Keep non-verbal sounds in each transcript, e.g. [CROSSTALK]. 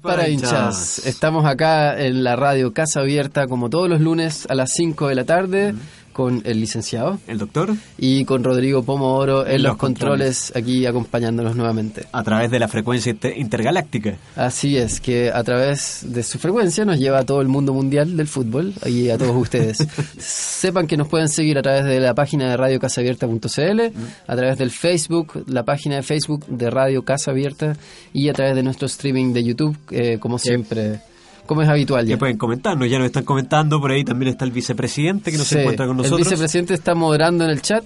Para hinchas, estamos acá en la radio Casa Abierta como todos los lunes a las 5 de la tarde con el licenciado. El doctor. Y con Rodrigo Pomodoro en, los, controles, aquí acompañándonos nuevamente. A través de la frecuencia intergaláctica. Así es, que a través de su frecuencia nos lleva a todo el mundo mundial del fútbol y a todos ustedes. [LAUGHS] Sepan que nos pueden seguir a través de la página de radiocasabierta.cl, a través del Facebook, la página de Facebook de Radio Casa Abierta y a través de nuestro streaming de YouTube, eh, como siempre como es habitual. Ya. pueden comentarnos, ya nos están comentando, por ahí también está el vicepresidente que no se encuentra con nosotros. El vicepresidente está moderando en el chat.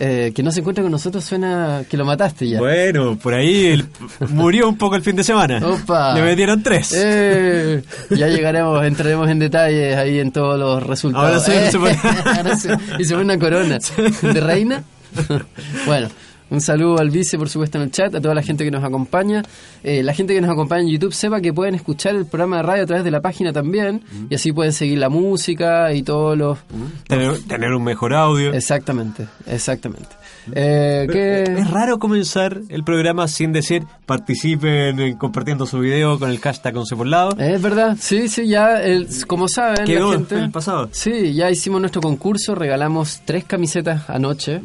Eh, que no se encuentra con nosotros suena que lo mataste ya. Bueno, por ahí murió un poco el fin de semana. Opa. Le metieron tres. Eh, ya llegaremos, entraremos en detalles ahí en todos los resultados. Ahora, [LAUGHS] y se pone una corona. [LAUGHS] ¿De reina? [LAUGHS] bueno. Un saludo al vice, por supuesto, en el chat, a toda la gente que nos acompaña. Eh, la gente que nos acompaña en YouTube sepa que pueden escuchar el programa de radio a través de la página también, y así pueden seguir la música y todos los... Tener, un mejor audio. Exactamente, exactamente. Eh, Es raro comenzar el programa sin decir participen compartiendo su video con el hashtag Once por lado. Es verdad, sí, sí, ya, como saben, Quedó la gente, el pasado. Sí, ya hicimos nuestro concurso, regalamos tres camisetas anoche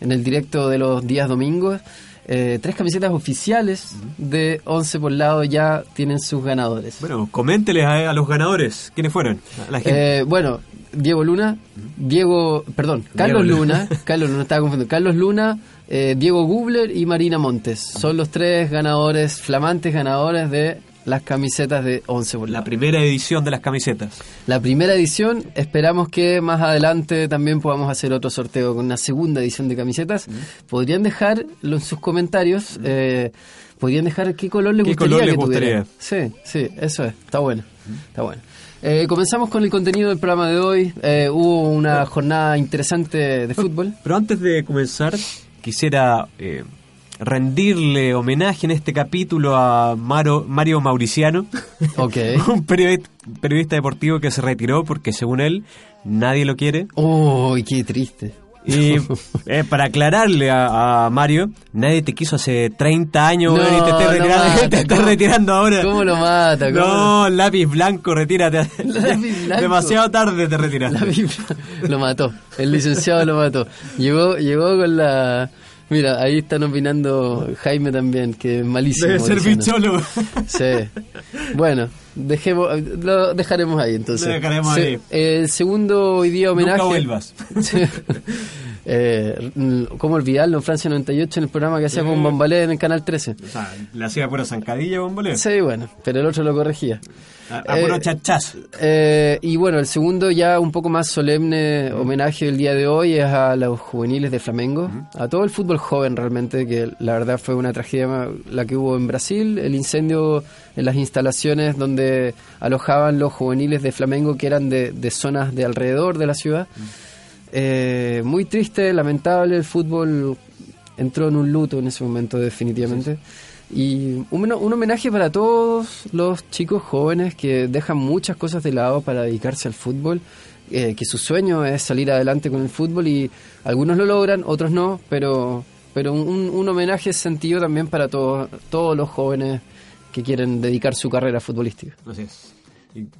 en el directo de los días domingos. Eh, tres camisetas oficiales de 11 por lado ya tienen sus ganadores. Bueno, coménteles a, los ganadores. ¿Quiénes fueron? Eh, bueno, Diego Luna, Diego, perdón, Carlos Luna, [LAUGHS] Carlos Luna, estaba confundiendo, Carlos Luna, eh, Diego Gubler y Marina Montes. Son los tres ganadores, flamantes ganadores de las camisetas de 11 por La primera edición de las camisetas. La primera edición, esperamos que más adelante también podamos hacer otro sorteo con una segunda edición de camisetas. Podrían dejarlo en sus comentarios, eh, podrían dejar qué color les gustaría que tuviera. Sí, sí, eso es, está bueno, está bueno. Eh, comenzamos con el contenido del programa de hoy. Eh, hubo una jornada interesante de fútbol. Pero antes de comenzar, quisiera rendirle homenaje en este capítulo a Mario Mauriciano, [LAUGHS] okay. [LAUGHS] un periodista, deportivo que se retiró porque según él nadie lo quiere. ¡Uy, qué triste! Y eh, para aclararle a, Mario, nadie te quiso hace 30 años y te estás retirando, [LAUGHS] retirando, ahora. ¿Cómo lo mata? no, lápiz blanco, retírate. [LAUGHS] Demasiado tarde te retiras. lo mató, el licenciado lo mató. Llegó, llegó con la Mira, ahí están opinando Jaime también, que es malísimo. Debe ser bicholo. Sí. Bueno, dejemos, lo dejaremos ahí entonces. Lo dejaremos ahí. El segundo hoy día homenaje. Nunca vuelvas. eh, ¿Cómo olvidarlo? En Francia 98 en el programa que hacía con Bombalé en el Canal 13. O sea, le hacía pura zancadilla Bombalé. Sí, bueno, pero el otro lo corregía. A, puro eh, eh, y bueno, el segundo ya un poco más solemne homenaje del día de hoy es a los juveniles de Flamengo, a todo el fútbol joven realmente, que la verdad fue una tragedia la que hubo en Brasil, el incendio en las instalaciones donde alojaban los juveniles de Flamengo que eran de, de zonas de alrededor de la ciudad. Eh, muy triste, lamentable, el fútbol entró en un luto en ese momento definitivamente. Y un, homenaje para todos los chicos jóvenes que dejan muchas cosas de lado para dedicarse al fútbol, eh, que su sueño es salir adelante con el fútbol y algunos lo logran, otros no, pero, pero un, un homenaje sentido también para todos, todos los jóvenes que quieren dedicar su carrera futbolística. Así es.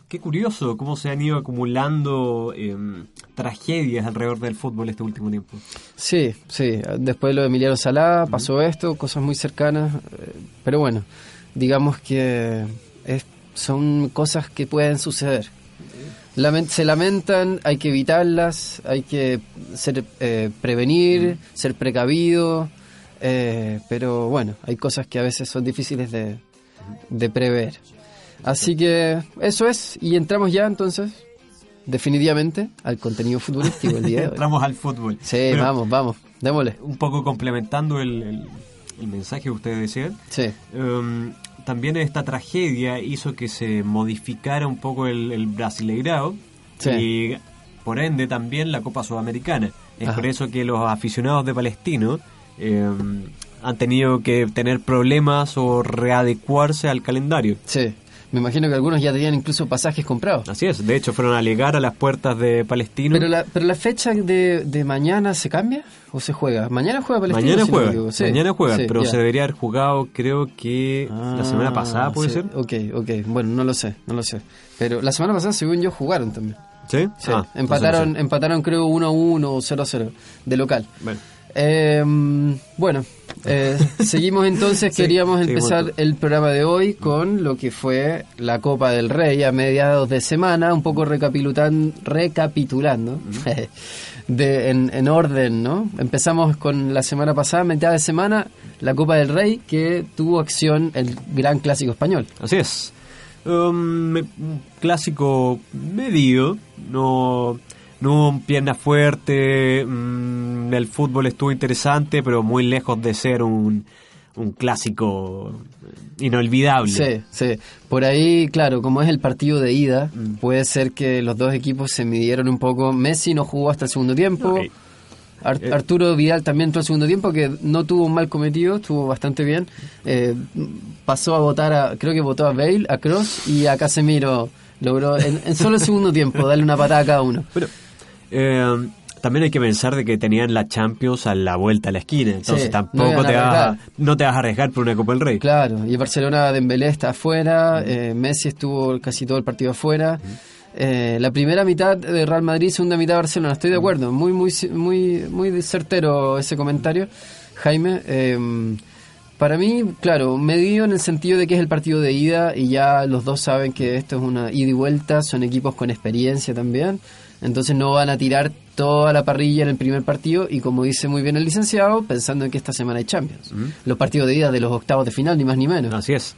Qué curioso cómo se han ido acumulando em, tragedias alrededor del fútbol este último tiempo. Sí, sí. Después de lo de Emiliano Salá pasó esto, cosas muy cercanas. Eh, pero bueno, digamos que son cosas que pueden suceder. se lamentan, hay que evitarlas, hay que ser eh, prevenir, ser precavido. Eh, pero bueno, hay cosas que a veces son difíciles de, de prever. Así que eso es, y entramos ya entonces, definitivamente, al contenido futbolístico el día de hoy. [LAUGHS] entramos al fútbol. Sí, vamos, vamos, démosle. Un poco complementando el, mensaje que ustedes decían. Sí. Um, también esta tragedia hizo que se modificara un poco el, el brasileirao y por ende también la Copa Sudamericana. Es por eso que los aficionados de Palestino um, han tenido que tener problemas o readecuarse al calendario. Sí. Me imagino que algunos ya tenían incluso pasajes comprados. Así es, de hecho fueron a llegar a las puertas de Palestino. Pero la, pero la fecha de, de mañana se cambia o se juega? Mañana juega Palestino. Mañana juega, mañana juega, pero se debería haber jugado creo que la semana pasada, ¿puede ser? Ok, ok, bueno, no lo sé, no lo sé. Pero la semana pasada, según yo, jugaron también. ¿Sí? Sí, ah, empataron, empataron creo 1-1 o 0-0 de local. Bueno. Eh, bueno, eh, seguimos entonces, [LAUGHS] queríamos empezar el programa de hoy con lo que fue la Copa del Rey a mediados de semana, un poco recapitulando, [LAUGHS] de, en, orden, ¿no? Empezamos con la semana pasada, mitad de semana, la Copa del Rey que tuvo acción el Gran Clásico Español. Así es. Um, un clásico medio, no no pierna fuerte, mm, el fútbol estuvo interesante, pero muy lejos de ser un, un clásico inolvidable. Sí, sí. Por ahí, claro, como es el partido de ida, mm. puede ser que los dos equipos se midieron un poco. Messi no jugó hasta el segundo tiempo. Eh. Arturo Vidal también entró el segundo tiempo, que no tuvo un mal cometido, estuvo bastante bien. Eh, pasó a votar, a, creo que votó a Bale, a Cross y a Casemiro. Logró en, en solo el segundo tiempo darle una patada a cada uno. Pero eh, también hay que pensar de que tenían la Champions a la vuelta a la esquina, entonces tampoco te, vas, no te vas a arriesgar por una Copa del Rey. Claro, y Barcelona Dembélé está afuera, eh, Messi estuvo casi todo el partido afuera. Eh, la primera mitad de Real Madrid, segunda mitad de Barcelona, estoy de acuerdo, muy muy muy muy certero ese comentario, Jaime. Eh, para mí, claro, medio en el sentido de que es el partido de ida y ya los dos saben que esto es una ida y vuelta, son equipos con experiencia también. Entonces no van a tirar toda la parrilla en el primer partido y como dice muy bien el licenciado, pensando en que esta semana hay Champions. Los partidos de ida de los octavos de final, ni más ni menos. Así es.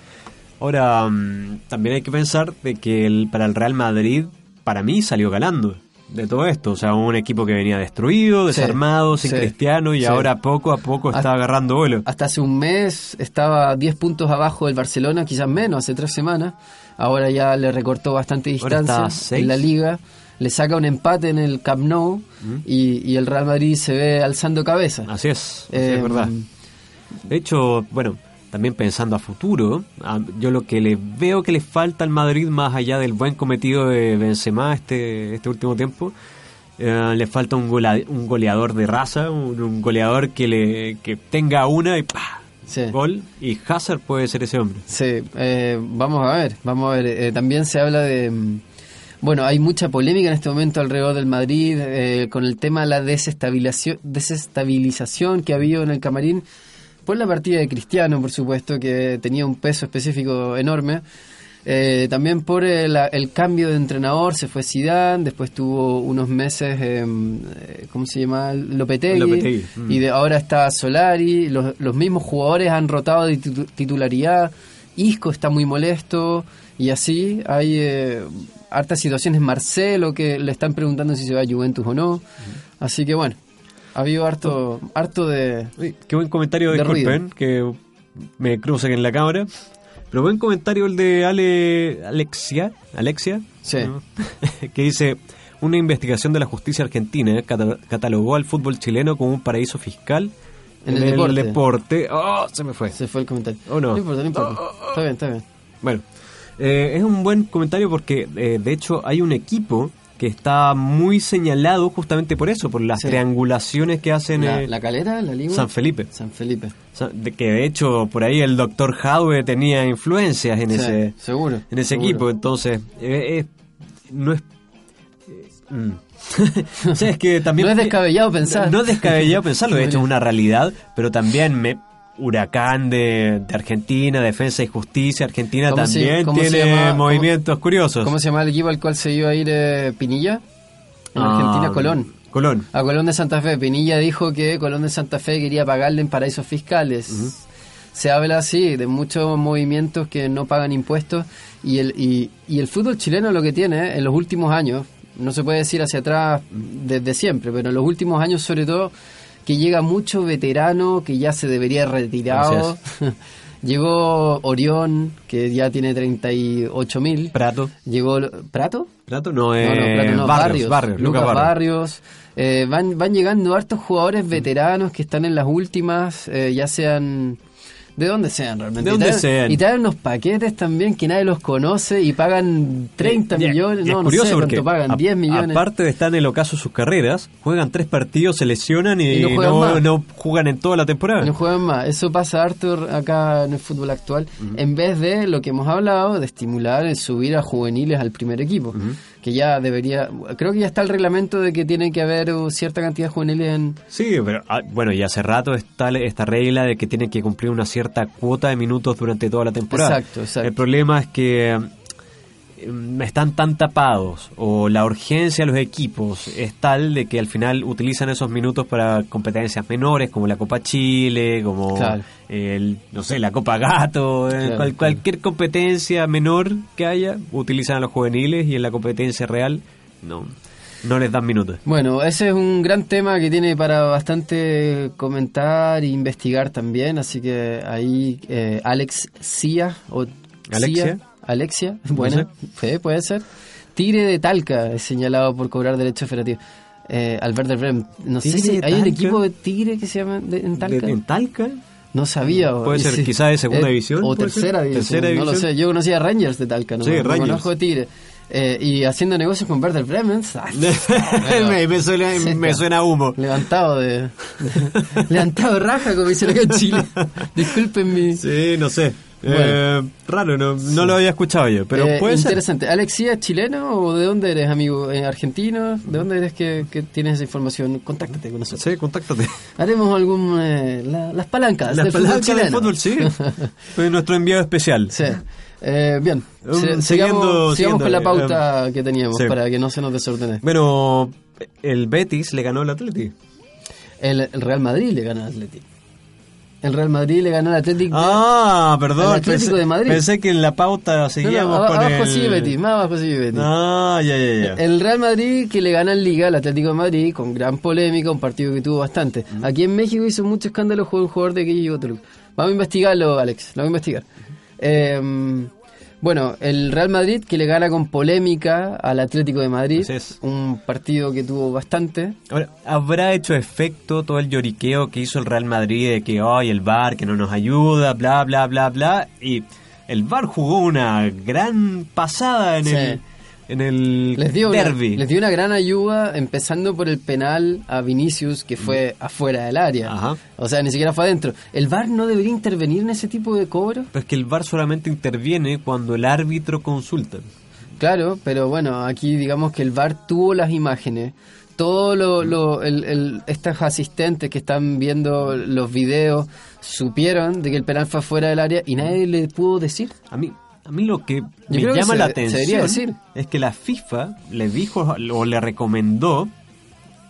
Ahora, mm, también hay que pensar de que el, para el Real Madrid, para mí, salió ganando de todo esto. O sea, un equipo que venía destruido, desarmado, sin cristiano y ahora poco a poco está agarrando vuelo. Hasta hace un mes estaba 10 puntos abajo del Barcelona, quizás menos, hace tres semanas. Ahora ya le recortó bastante distancia en la liga le saca un empate en el Camp Nou y, el Real Madrid se ve alzando cabeza. Así es, es eh, verdad. De hecho, bueno, también pensando a futuro, yo lo que le veo que le falta al Madrid, más allá del buen cometido de Benzema este, este último tiempo, eh, le falta un, un goleador de raza, un, goleador que le que tenga una y ¡pah! Gol y Hazard puede ser ese hombre. Sí, eh, vamos a ver, vamos a ver. también se habla de, bueno, hay mucha polémica en este momento alrededor del Madrid eh, con el tema de la desestabilización, desestabilización que ha habido en el camarín por la partida de Cristiano, por supuesto, que tenía un peso específico enorme. Eh, también por el, cambio de entrenador, se fue Zidane, después tuvo unos meses, eh, ¿cómo se llama? Lopetegui, mm. y de, ahora está Solari, los, los mismos jugadores han rotado de titularidad, Isco está muy molesto, y así hay eh, hartas situaciones. Marcelo que le están preguntando si se va a Juventus o no. Así que bueno, ha habido harto, harto de. qué buen comentario, de disculpen, que me crucen en la cámara. Pero buen comentario el de Ale, Alexia, Alexia, sí. [LAUGHS] que dice, una investigación de la justicia argentina catalogó al fútbol chileno como un paraíso fiscal en, el, deporte. ¡Oh! Se me fue. Se fue el comentario. ¿O no? No importa, no importa. Está bien, está bien. Bueno, eh, es un buen comentario porque eh, de hecho hay un equipo que está muy señalado justamente por eso, por las triangulaciones que hacen... La, la calera, la liga. San Felipe. San Felipe. De que de hecho por ahí el doctor Howe tenía influencias en ese seguro, en ese equipo, entonces eh, no es... Mm. [LAUGHS] es que también... No es descabellado pensar. No es descabellado pensarlo, de hecho es una realidad, pero también me, Huracán de, Argentina, Defensa y Justicia Argentina también tiene movimientos curiosos. ¿Cómo se llama el equipo al cual se iba a ir eh, Pinilla? En ah, Argentina, Colón. Colón. A Colón de Santa Fe. Pinilla dijo que Colón de Santa Fe quería pagarle en paraísos fiscales. Se habla así de muchos movimientos que no pagan impuestos y el, y, y el fútbol chileno lo que tiene en los últimos años, no se puede decir hacia atrás desde siempre, pero en los últimos años sobre todo que llega mucho veterano que ya se debería retirado. [LAUGHS] Llegó Orión, que ya tiene 38 mil. Prato. Llegó. ¿Prato? Prato no, es. Eh, Barrios, Barrios, Lucas Barrios. Eh, van, van llegando hartos jugadores veteranos que están en las últimas, eh, ya sean de donde sean realmente. De donde y traen, sean. Y traen unos paquetes también que nadie los conoce y pagan 30 Y- y- millones, y es no, no curioso sé porque cuánto pagan, a- 10 millones. Aparte de estar en el ocaso de sus carreras, juegan tres partidos, se lesionan y, no juegan no, juegan en toda la temporada. No juegan más. Eso pasa harto acá en el fútbol actual. En vez de lo que hemos hablado, de estimular el subir a juveniles al primer equipo. Que ya debería. Creo que ya está el reglamento de que tiene que haber uh, cierta cantidad de juveniles en. Sí, pero ah, bueno, y hace rato está esta regla de que tiene que cumplir una cierta cuota de minutos durante toda la temporada. Exacto, exacto. El problema es que están tan tapados o la urgencia de los equipos es tal de que al final utilizan esos minutos para competencias menores como la Copa Chile, como Claro. el, no sé, la Copa Gato, eh, Claro, cual- cualquier competencia menor que haya, utilizan a los juveniles y en la competencia real no, no les dan minutos. Bueno, ese es un gran tema que tiene para bastante comentar e investigar también. Así que ahí eh, Alex Cia o ¿Alexia? Alexia, [LAUGHS] bueno, sí, puede ser. Tigre de Talca es señalado por cobrar derechos federativos. Eh, al Werder Bremen. No sé ¿Tigre si hay un equipo de Tigre que se llama de- en Talca. ¿De- ¿En Talca? No sabía. Puede ser sí. quizá de segunda Eh, división, O tercera división. No lo sé. Yo conocía a Rangers de Talca, no, Sí, no Rangers. conozco de Tigre. Eh, y haciendo negocios con Werder Bremen. [LAUGHS] me, me suena, Sí, me ya. suena a humo. Levantado de, de- [LAUGHS] levantado de raja, como dicen acá en Chile. Disculpen mi. Sí, no sé. Bueno. Eh, raro, no, no lo había escuchado yo, pero Eh, puede ser. interesante. Alexia, ¿es chileno o de dónde eres, amigo? ¿Eh, ¿Argentino? ¿De dónde eres que, que tienes esa información? Contáctate con nosotros. Sí, contáctate. Haremos algún. eh, la- las palancas Las del fútbol palancas del fútbol, sí. [LAUGHS] Fue nuestro enviado especial. Sí. Eh, bien, Um, Se- siguiendo- sigamos, sigamos siguiendo, con la eh, pauta que teníamos sí. para que no se nos desordene. Bueno, el Betis le ganó al Atleti. El, el Real Madrid le ganó al Atlético. El Real Madrid le ganó al Atlético. Ah, perdón. Al Atlético pensé, de Madrid. Pensé que en la pauta No, no, seguíamos aba- con abajo el... sigue Betis, más abajo sigue Betis. Ah, ya, ya, ya. El Real Madrid que le gana en Liga al Atlético de Madrid con gran polémica, un partido que tuvo bastante. Aquí en México hizo mucho escándalo jugó un jugador de que llegó Toluca. Vamos a investigarlo, Alex, lo vamos a investigar. Eh, bueno, el Real Madrid que le gana con polémica al Atlético de Madrid, Así es. un partido que tuvo bastante. Ahora, ¿habrá hecho efecto todo el lloriqueo que hizo el Real Madrid de que hoy el VAR que no nos ayuda, bla, bla, bla, bla? Y el VAR jugó una gran pasada en Sí. el en el Les dio, una, derby. les dio una gran ayuda, empezando por el penal a Vinicius, que fue afuera del área. Ajá. O sea, ni siquiera fue adentro. ¿El VAR no debería intervenir en ese tipo de cobros? Pero es que el VAR solamente interviene cuando el árbitro consulta. Claro, pero bueno, aquí digamos que el VAR tuvo las imágenes. Todo lo, lo el, el- estos asistentes que están viendo los videos supieron de que el penal fue fuera del área y nadie le pudo decir. A mí, a mí lo que me que llama se- la atención decir. es que la FIFA le dijo o le recomendó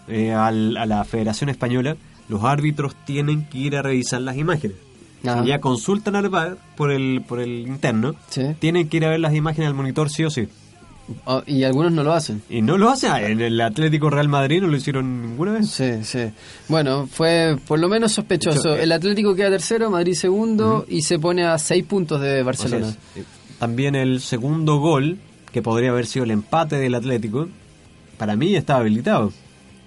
eh, al- a la Federación Española los árbitros tienen que ir a revisar las imágenes. Ajá. Ya consultan al VAR por el, por el interno, Sí. tienen que ir a ver las imágenes al monitor sí o sí. Oh, y algunos no lo hacen. Y no lo hacen. En el Atlético Real Madrid no lo hicieron ninguna vez. Sí, sí. Bueno, fue por lo menos sospechoso. Eh, El Atlético queda tercero, Madrid segundo y se pone a seis puntos de Barcelona. Así es. También el segundo gol, que podría haber sido el empate del Atlético, para mí estaba habilitado.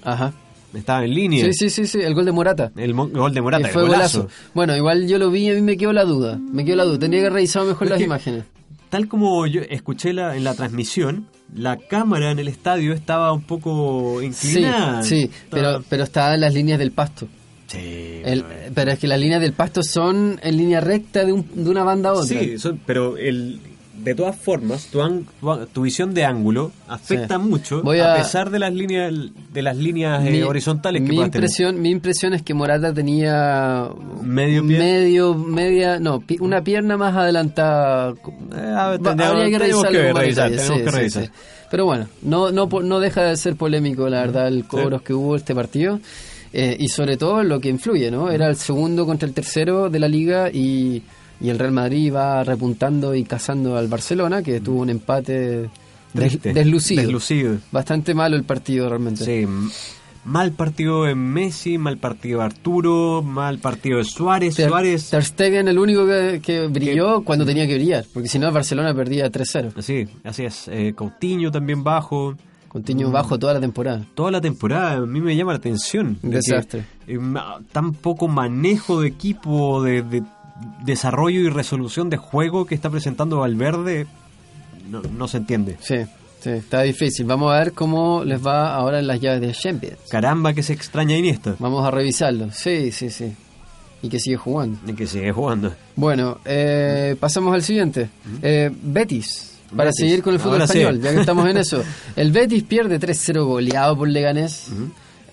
Ajá. Estaba en línea. Sí, sí, sí, sí, el gol de Morata. El gol de Morata, Que el fue golazo. golazo. Bueno, igual yo lo vi y a mí me quedó la duda. Me quedó la duda. Tendría que haber revisado mejor las imágenes. Tal como yo escuché la, en la transmisión, la cámara en el estadio estaba un poco Sí, inclinada. sí, Estaba- pero, pero está en las líneas del pasto. Sí, El- pero- pero es que las líneas del pasto son en línea recta de, un- de una banda a otra. Sí, son- pero el, de todas formas, tu, tu, tu visión de ángulo afecta Sí. mucho Voy a, a- pesar de las líneas de las líneas eh, horizontales que mi tener. impresión, mi impresión es que Morata tenía Medio pie. medio, media, no, pi- una pierna más adelantada. Eh, ver, Va- Habría que revisar, sí, que revisar. sí. Pero bueno, no, no, no deja de ser polémico, la verdad, el cobros que hubo este partido. Eh, y sobre todo lo que influye, ¿no? Era el segundo contra el tercero de la liga y, y el Real Madrid va repuntando y cazando al Barcelona, que tuvo un empate des- deslucido. deslucido. Bastante malo el partido realmente. Sí, mal partido de Messi, mal partido de Arturo, mal partido de Suárez. Ter, Suárez, Ter Stegen el único que, que brilló cuando tenía que brillar, porque si no el Barcelona perdía 3-0. así, así es. Eh, Coutinho también bajo. Continuó Mm. bajo toda la temporada. Toda la temporada a mí me llama la atención. de Desastre. que, eh, tan poco manejo de equipo, de, de, desarrollo y resolución de juego que está presentando Valverde no, no se entiende. Sí, sí, está difícil. Vamos a ver cómo les va ahora en las llaves de Champions. Caramba, que se extraña Iniesta. Vamos a revisarlo. Sí, sí, sí. Y que sigue jugando. Y que sigue jugando. Bueno, eh, pasamos al siguiente. Eh, Betis. Para seguir con el fútbol español, ya que estamos en eso. [LAUGHS] El Betis pierde 3-0 goleado por Leganés,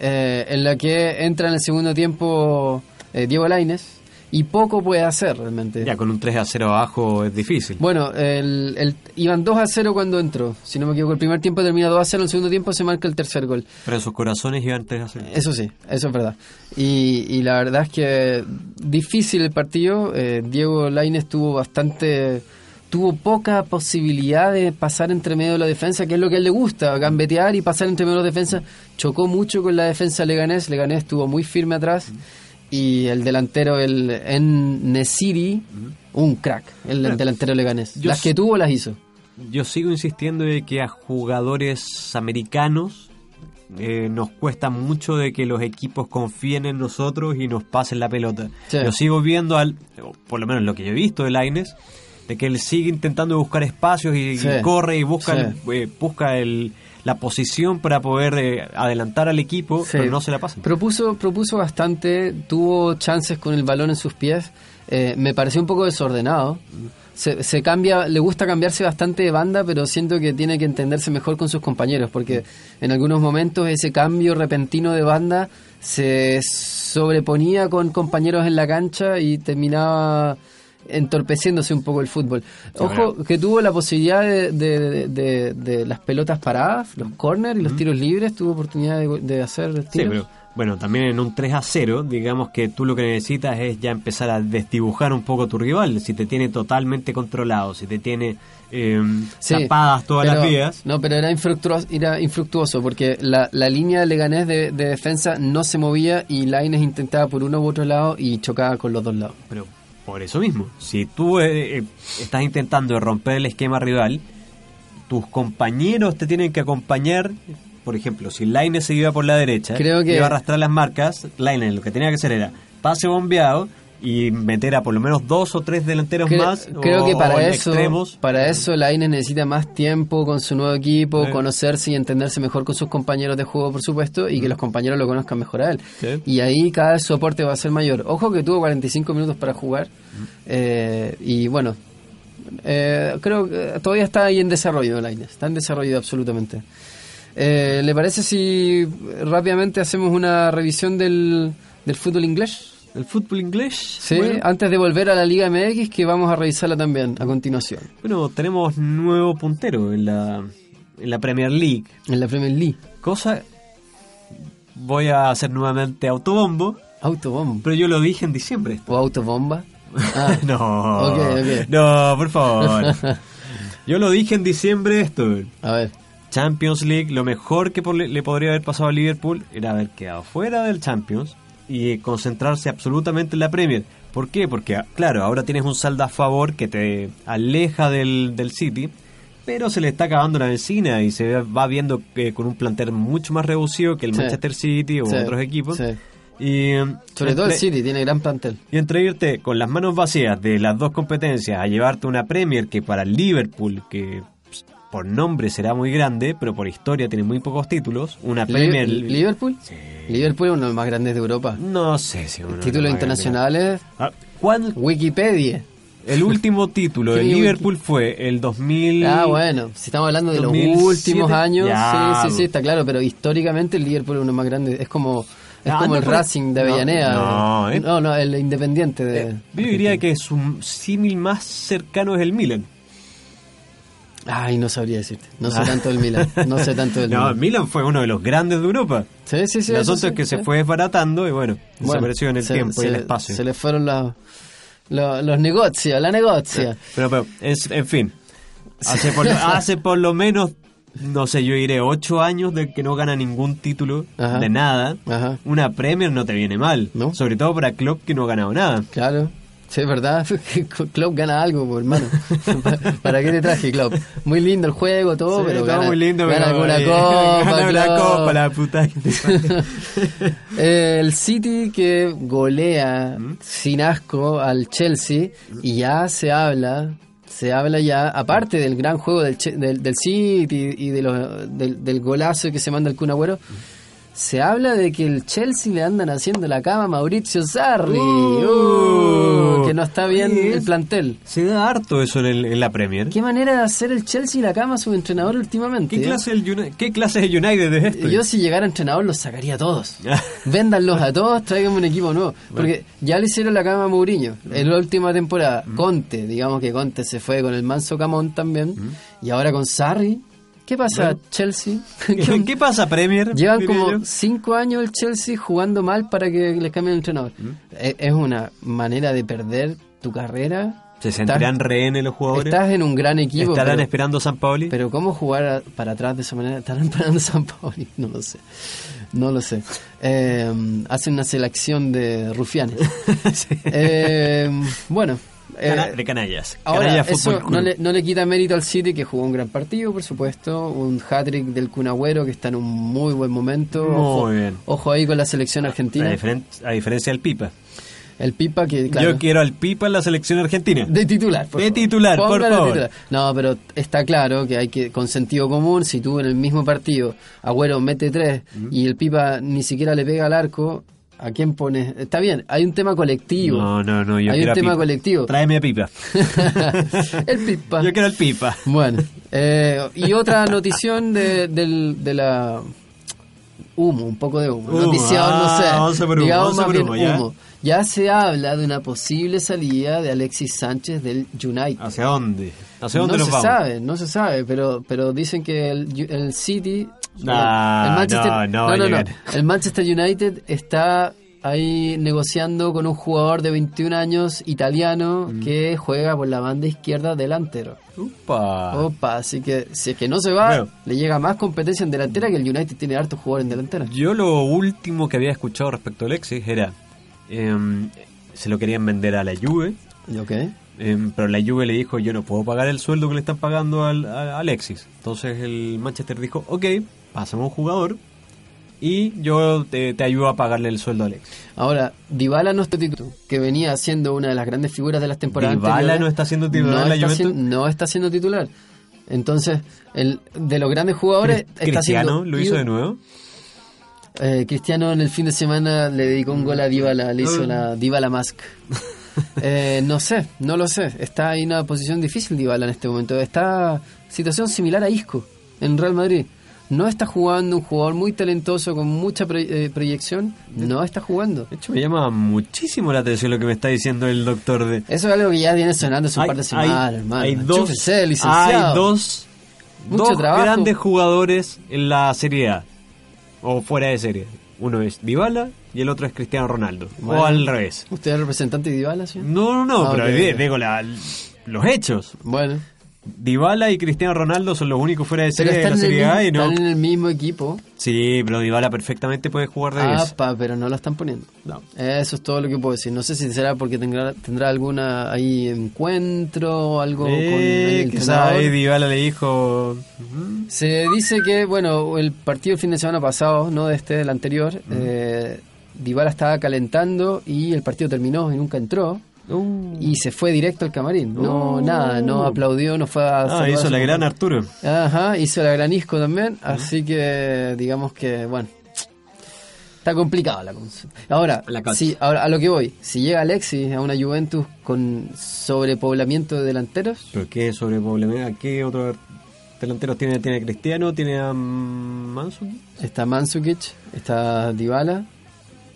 eh, en la que entra en el segundo tiempo Diego Laines y poco puede hacer realmente. Ya con un 3 a 0 abajo es difícil. Bueno, el, el, iban 2 a 0 cuando entró. Si no me equivoco, el primer tiempo termina 2 a 0, el segundo tiempo se marca el tercer gol. Pero en sus corazones iban 3 a 0. Eso sí, eso es verdad. Y, y la verdad es que difícil el partido. Eh, Diego Lainez tuvo bastante tuvo poca posibilidad de pasar entre medio de la defensa, que es lo que a él le gusta, gambetear y pasar entre medio de la defensa. Chocó mucho con la defensa Leganés, Leganés estuvo muy firme atrás y el delantero, el en Nesiri, un crack, el delantero Leganés. las que tuvo las hizo. Yo sigo insistiendo de que a jugadores americanos eh, nos cuesta mucho de que los equipos confíen en nosotros y nos pasen la pelota. Yo sigo viendo, al, por lo menos lo que yo he visto de Laines, de que él sigue intentando buscar espacios y, corre y busca, eh, busca el, la posición para poder eh, adelantar al equipo, pero no se la pasa. Propuso, propuso bastante, tuvo chances con el balón en sus pies. Eh, me pareció un poco desordenado. Se, cambia, le gusta cambiarse bastante de banda, pero siento que tiene que entenderse mejor con sus compañeros, porque en algunos momentos ese cambio repentino de banda se sobreponía con compañeros en la cancha y terminaba entorpeciéndose un poco el fútbol. Ojo, que tuvo la posibilidad de, de, las pelotas paradas, los corners y los tiros libres, tuvo oportunidad de, hacer tiros. Sí, pero bueno, también en un 3 a 0, digamos que tú lo que necesitas es ya empezar a desdibujar un poco tu rival, si te tiene totalmente controlado, si te tiene eh, tapadas todas las vías. No, pero era infructuoso, era infructuoso porque la, la línea de Leganés de, defensa no se movía y Laines intentaba por uno u otro lado y chocaba con los dos lados. Pero por eso mismo, si tú eh, eh, estás intentando romper el esquema rival, tus compañeros te tienen que acompañar. Por ejemplo, si Laine se iba por la derecha, Creo que... iba a arrastrar las marcas, Laine lo que tenía que hacer era pase bombeado y meter a por lo menos dos o tres delanteros más. Creo que para eso, para eso Laine necesita más tiempo con su nuevo equipo, conocerse y entenderse mejor con sus compañeros de juego, por supuesto, y que los compañeros lo conozcan mejor a él. Y ahí cada vez su aporte va a ser mayor. Ojo que tuvo 45 minutos para jugar eh, y bueno, eh, creo que todavía está ahí en desarrollo Laine, está en desarrollo absolutamente. Eh, ¿Le parece si rápidamente hacemos una revisión del, del fútbol inglés? El fútbol inglés. Sí, antes de volver a la Liga MX, que vamos a revisarla también a continuación. Bueno, tenemos nuevo puntero en la, en la Premier League. En la Premier League. Cosa. Voy a hacer nuevamente autobombo. Autobombo. Pero yo lo dije en diciembre. ¿O autobomba? [LAUGHS] Ah. no. No, por favor. yo lo dije en diciembre esto. A ver. Champions League, lo mejor que le podría haber pasado a Liverpool era haber quedado fuera del Champions y concentrarse absolutamente en la Premier. ¿Por qué? Porque, claro, ahora tienes un saldo a favor que te aleja del, del City, pero se le está acabando la vecina y se va viendo que con un plantel mucho más reducido que el Manchester City o otros equipos. Y, Sobre todo el City tiene gran plantel. Y entre irte con las manos vacías de las dos competencias a llevarte una Premier que para el Liverpool, que por nombre será muy grande, pero por historia tiene muy pocos títulos. Una Premier ¿Liverpool? Sí. ¿Liverpool es uno de los más grandes de Europa? No sé si uno ¿Títulos internacionales? Ah, Wikipedia. El último título de Liverpool fue el 2000. Ah, bueno, si estamos hablando de los últimos años, sí, sí, sí, está claro, pero históricamente el Liverpool es uno de los más grandes. Es como es como el Racing de Avellaneda. No, ¿eh? no, no, el Independiente de. Eh, yo diría que su símil más cercano es el Milan. Ay, no sabría decirte. No sé ah. tanto del Milan. No sé tanto del [LAUGHS] No, Milan. fue uno de los grandes de Europa. Sí, sí, sí. Los otros que se fue desbaratando y bueno, desapareció en el tiempo y el espacio. Se le fueron los, los, negocios, la negocia. Pero, pero es, en fin. Hace por, [LAUGHS] hace por lo menos no sé, yo iré ocho años de que no gana ningún título de nada. Una Premier no te viene mal. ¿No? Sobre todo para Klopp que no ha ganado nada. Claro. Sí, ¿verdad? [LAUGHS] Klopp gana algo, hermano. [LAUGHS] ¿Para qué te traje, Klopp? Muy lindo el juego, todo, pero gana, muy lindo, gana pero, alguna copa. [LAUGHS] gana una copa, la puta. El City que golea ¿Mm? sin asco al Chelsea y ya se habla, se habla ya, aparte del gran juego del, del, del City y de los, del, del golazo que se manda el Kun Agüero, ¿Mm? Se habla de que el Chelsea le andan haciendo la cama a Mauricio Sarri, Uh, Uh, que no está bien el plantel. Se da harto eso en, el- en la Premier. ¿Qué manera de hacer el Chelsea la cama a su entrenador últimamente? ¿Qué eh? clase, Uni- ¿Qué clase de United es esto? Yo si llegara entrenador los sacaría a todos. [LAUGHS] Véndanlos a todos, tráiganme un equipo nuevo. Porque ya le hicieron la cama a Mourinho en la última temporada. Conte, digamos que Conte se fue con el manso Camón también. Y ahora con Sarri. ¿Qué pasa, Chelsea? [LAUGHS] ¿Qué, qué pasa, Premier? Llevan como yo? cinco años el Chelsea jugando mal para que les cambien el entrenador. Es, es una manera de perder tu carrera. ¿Se sentirán rehenes los jugadores? Estás en un gran equipo. ¿Estarán pero- esperando San Paoli? pero cómo jugar para atrás de esa manera, estarán [LAUGHS] esperando San Paoli, no lo sé, no lo sé. Eh, hacen una selección de rufianes. [LAUGHS] Eh, bueno, eh, Cana- de canallas. ahora Canallas eso no le, no le quita mérito al City que jugó un gran partido, por supuesto, un hat-trick del Kun Agüero que está en un muy buen momento. Muy ojo, bien. ojo ahí con la selección a, argentina. diferen- a diferencia del Pipa. El Pipa que claro, Yo quiero al Pipa en la selección argentina. De titular, por De favor. titular, por Póngalo favor. titular. No, pero está claro que hay que, con sentido común, si tú en el mismo partido, Agüero mete tres y el Pipa ni siquiera le pega al arco, ¿a quién pones? Está bien, hay un tema colectivo. No, no, no. Yo hay quiero un tema Pipa. colectivo. Tráeme a Pipa. [LAUGHS] el Pipa. Yo quiero al Pipa. Bueno, eh, y otra notición de, del- de la humo, un poco de humo. Humo, Notición, ah, no sé. humo, digamos más bien humo, ya. humo. Ya se habla de una posible salida de Alexis Sánchez del United. ¿Hacia dónde? ¿Hacia dónde no nos se vamos? sabe, no se sabe, pero pero dicen que el, el City, Nah, el Manchester, no, no no, llegar. el Manchester United está ahí negociando con un jugador de 21 años italiano Mm. que juega por la banda izquierda delantero. Upa. Opa, así que si es que no se va, Bueno. le llega más competencia en delantera que el United tiene hartos jugadores en delantera. Yo lo último que había escuchado respecto a Alexis era... em, se lo querían vender a la Juve, em, pero la Juve le dijo yo no puedo pagar el sueldo que le están pagando al, a Alexis. Entonces el Manchester dijo, ok, pásame un jugador y yo te, te ayudo a pagarle el sueldo a Alexis. Ahora, Dybala no está titular, que venía siendo una de las grandes figuras de las temporadas Dybala no está siendo titular no en la está Juventus. sien- no está siendo titular. Entonces, el de los grandes jugadores está Cristiano siendo lo hizo de nuevo. Eh, Cristiano en el fin de semana le dedicó un gol a Dybala, le hizo la [LAUGHS] Dybala Mask. Eh, no sé, no lo sé. Está en una posición difícil Dybala en este momento. Está situación similar a Isco en Real Madrid. No está jugando un jugador muy talentoso con mucha eh, proyección. No está jugando. De hecho, me llama muchísimo la atención lo que me está diciendo el doctor de... Eso es algo que ya viene sonando hace un Hay- par de semanas, hay- hermano. Hay dos, Chúfese, licenciado. hay dos, Mucho dos trabajo. grandes jugadores en la Serie A. O fuera de serie. Uno es Dybala y el otro es Cristiano Ronaldo. Bueno. O al revés. ¿Usted es el representante de Dybala, sí? No, no, no, Ah, pero ok, di- ok. digo la- los hechos. Bueno. Dybala y Cristiano Ronaldo son los únicos fuera de serie de la Serie A y no... están en el mismo equipo. Sí, pero Dybala perfectamente puede jugar de 10. Apa, pero no lo están poniendo. No. Eso es todo lo que puedo decir. No sé si será porque tendrá, tendrá alguna ahí encuentro o algo con el Eh, entrenador. ahí Dybala le dijo... Se dice que, bueno, el partido el fin de semana pasado, no de este, del anterior, eh, Dybala estaba calentando y el partido terminó y nunca entró. Uh. Y se fue directo al camarín. No, Oh. nada, no aplaudió, no fue a Ah, a hizo la gran. Arturo. Ajá, hizo la gran Isco también, así que digamos que, bueno, está complicado la cosa. Ahora, La ahora a lo que voy, si llega Alexis a una Juventus con sobrepoblamiento de delanteros, ¿Pero qué sobre Poblemea? ¿Qué otros delanteros tiene? ¿Tiene a Cristiano? ¿Tiene a Manson? está Mandzukic, está Dybala,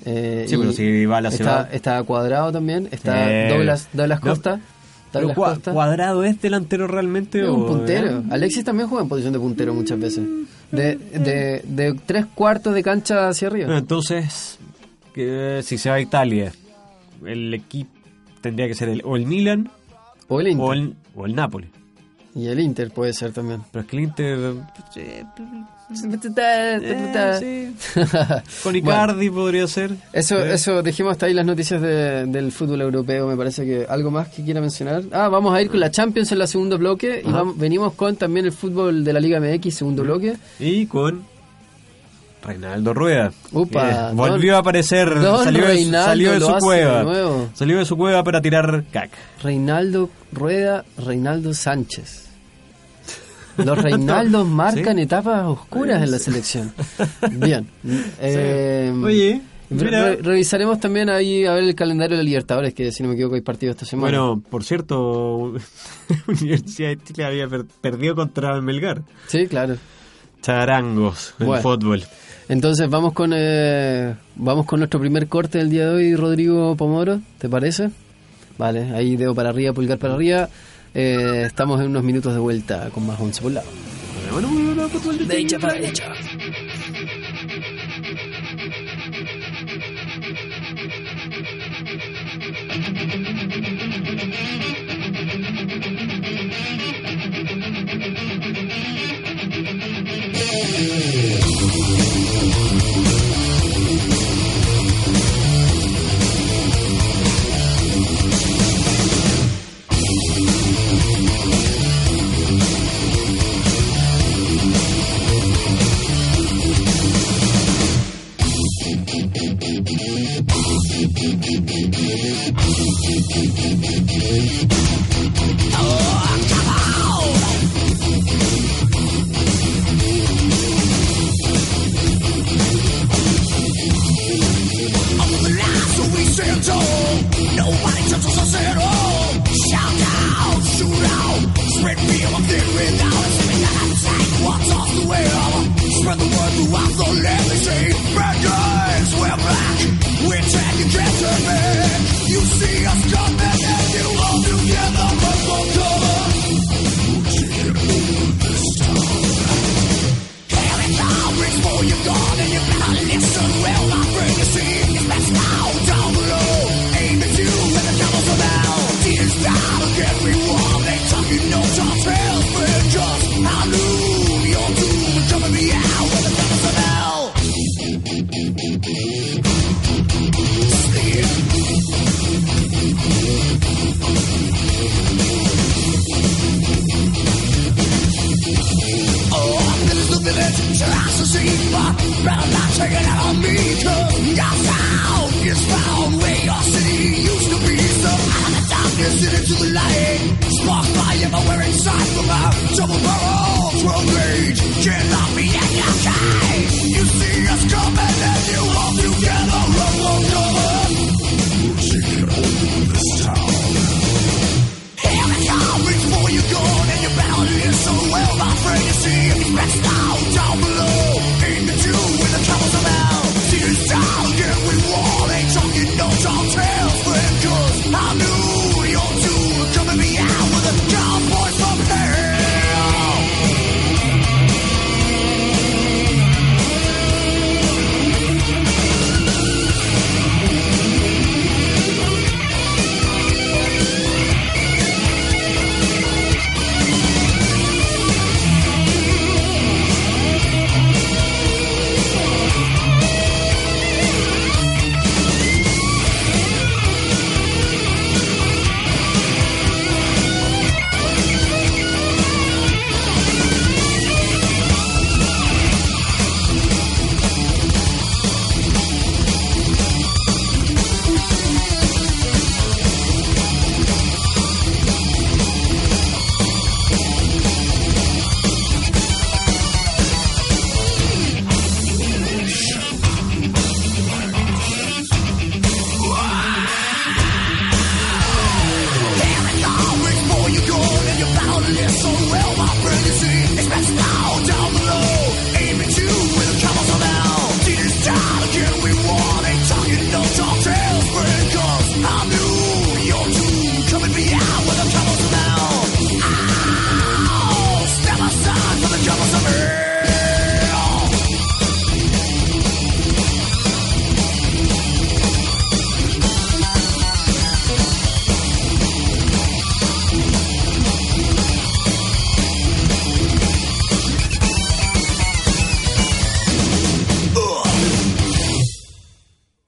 eh, Sí, pero si Dybala se está, va- está Cuadrado también, está Sí. Douglas, Douglas No, Costa, ¿Pero Douglas Cua- Costa. ¿Cuadrado es delantero realmente? Es un o- puntero. eh? Alexis también juega en posición de puntero muchas veces. De, de, de tres cuartos de cancha hacia Bueno, arriba. entonces, que si se va a Italia, el equipo tendría que ser el, o el Milan O el Inter. o el, o el Napoli. Y el Inter puede ser también. Pero es que el Inter... Con Icardi podría ser. Eso, eso, dejemos hasta ahí las noticias del fútbol europeo. Me parece que algo más que quiera mencionar. Ah, vamos a ir con la Champions en la segundo bloque. Y vamos, venimos con también el fútbol de la Liga MX, segundo bloque. Y con Reinaldo Rueda. Upa, volvió a aparecer, salió, de, salió, de, su cueva. Salió de su cueva para tirar cac. Reinaldo Rueda, Reinaldo Sánchez. Los [LAUGHS] Reinaldos marcan etapas oscuras en la selección. [LAUGHS] Bien. Eh, Oye. revisaremos también ahí a ver el calendario de Libertadores, que si no me equivoco hay partido esta semana. Bueno, por cierto, [LAUGHS] Universidad de Chile había perdido contra el Melgar. Sí, claro. Charangos en fútbol. Entonces vamos con eh, vamos con nuestro primer corte del día de hoy, Rodrigo Pomoro, ¿te parece? Vale, ahí dedo para arriba, pulgar para arriba. Eh, estamos en unos minutos de vuelta con más once por lado. Derecha para derecha.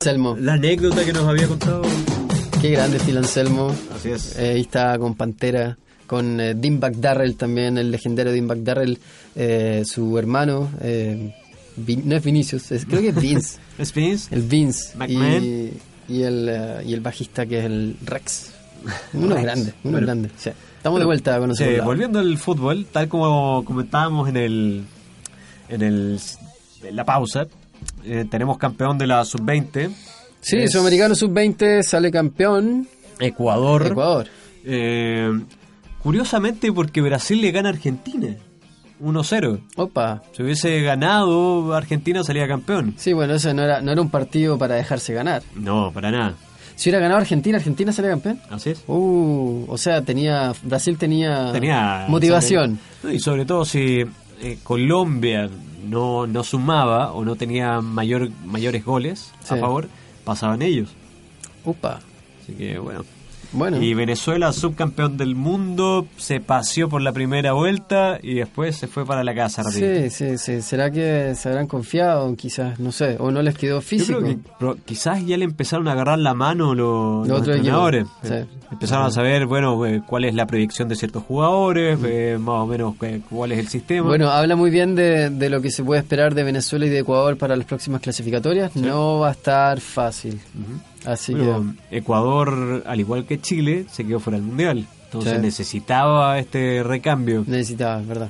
Selmo. La anécdota que nos había contado. Qué grande Phil Anselmo. Así es. Eh, ahí está con Pantera, con eh, Dean McDarrell también, el legendario Dean McDarrell, eh, su hermano. Eh, Vin- no es Vinicius, es- creo que es Vince. [LAUGHS] ¿Es Vince? el Vince. McMahon. Y, y el, eh, y el bajista que es el Rex. Uno Rex. grande, uno Bueno. grande. Sí. Estamos de vuelta con Sí, nosotros. volviendo al fútbol, tal como comentábamos en el en el en la pausa, eh, tenemos campeón de la sub-20, Sí, Es- Sudamericano Sub-20 sale campeón. Ecuador. Ecuador. Eh, curiosamente porque Brasil le gana a Argentina 1-0. Opa. Si hubiese ganado, Argentina salía campeón. Sí, bueno, ese no era, no era un partido para dejarse ganar. No, para nada. Si hubiera ganado Argentina, ¿Argentina salía campeón? Así es. Uh, o sea, tenía Brasil tenía, Tenía motivación. sobre- y sobre todo si eh, Colombia no, no sumaba o no tenía mayor, mayores goles a favor, pasaban ellos. Upa. Así que bueno. Bueno, Y Venezuela, subcampeón del mundo, se paseó por la primera vuelta y después se fue para la casa sí, sí, sí. ¿Será que se habrán confiado? Quizás, no sé. O no les quedó Yo físico. creo que quizás ya le empezaron a agarrar la mano los, Los entrenadores. sí. Eh, Empezaron a saber, bueno, eh, cuál es la proyección de ciertos jugadores, eh, más o menos cuál es el sistema. Bueno, habla muy bien de, de lo que se puede esperar de Venezuela y de Ecuador para las próximas clasificatorias. No va a estar fácil. Así Bueno, Ecuador, al igual que Chile, se quedó fuera del Mundial. Entonces Sí. necesitaba este recambio. necesitaba, ¿verdad?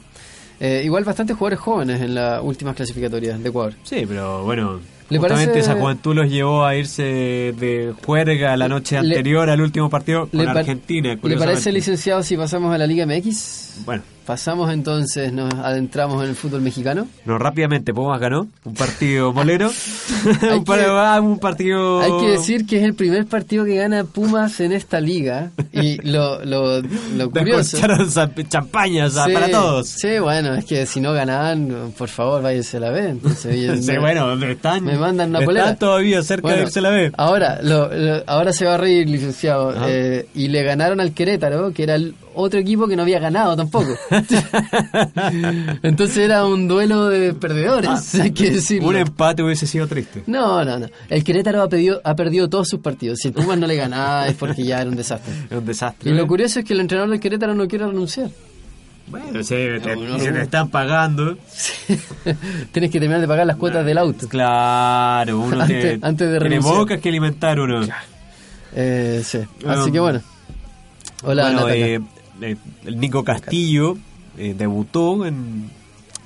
Eh, igual bastantes jugadores jóvenes en las últimas clasificatorias de Ecuador. Sí, pero bueno, ¿Le justamente parece- esa juventud los llevó a irse de juerga la noche Le- anterior al último partido con ¿Le par- Argentina. ¿Le parece, licenciado, si pasamos a la Liga MX? Bueno, Pasamos entonces, nos adentramos en el fútbol mexicano. no rápidamente, Pumas ganó un partido molero. [LAUGHS] [LAUGHS] Un, que- un partido... Hay que decir que es el primer partido que gana Pumas en esta liga. Y lo, lo, lo [LAUGHS] curioso. Descorcharon zap- champaña o sea, Sí, para todos. Sí, bueno, es que si no ganaban, por favor, váyanse a la B. Entonces, Sí, bueno, están, me mandan una polera. todavía cerca Bueno, de irse la B. Ahora, lo- lo- ahora se va a reír, licenciado. Eh, y le ganaron al Querétaro, que era el otro equipo que no había ganado tampoco. [LAUGHS] Entonces era un duelo de perdedores, hay que decirlo. Ah, Un empate hubiese sido triste. No, no, no. El Querétaro ha perdido, ha perdido todos sus partidos. Si el Pumas no le ganaba es porque ya era un desastre. [LAUGHS] Es un desastre. Y lo curioso es que el entrenador del Querétaro no quiere renunciar. Bueno, sí, te- No, no, se no. te están pagando. [LAUGHS] Tienes que terminar de pagar las cuotas del auto. Claro, uno Antes- tiene, antes de tiene bocas que alimentar uno. Eh, sí. Así Um, que bueno. Hola, bueno, eh, eh, el Nico Castillo eh, debutó en,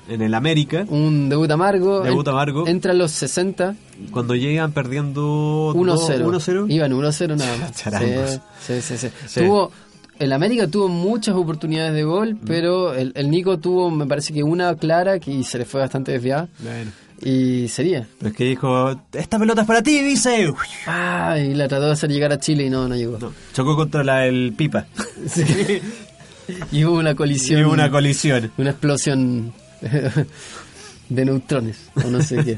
en el América. Un debut amargo. Debut En- amargo. Entra a los 60. Cuando llegan perdiendo 1-0. 1-0. Iban 1-0 nada más. [LAUGHS] Sí, sí, sí. Sí. Tuvo, el América tuvo muchas oportunidades de gol, Mm. pero el, el Nico tuvo, me parece que una clara que se le fue bastante desviada. Bueno, Y sería. pero es que dijo, esta pelota es para ti, dice. Ah, y la trató de hacer llegar a Chile y no, no llegó. No, chocó contra la, el Pipa. [LAUGHS] Sí. y hubo una Y colisión. hubo una colisión. una explosión [LAUGHS] de neutrones, o no sé qué.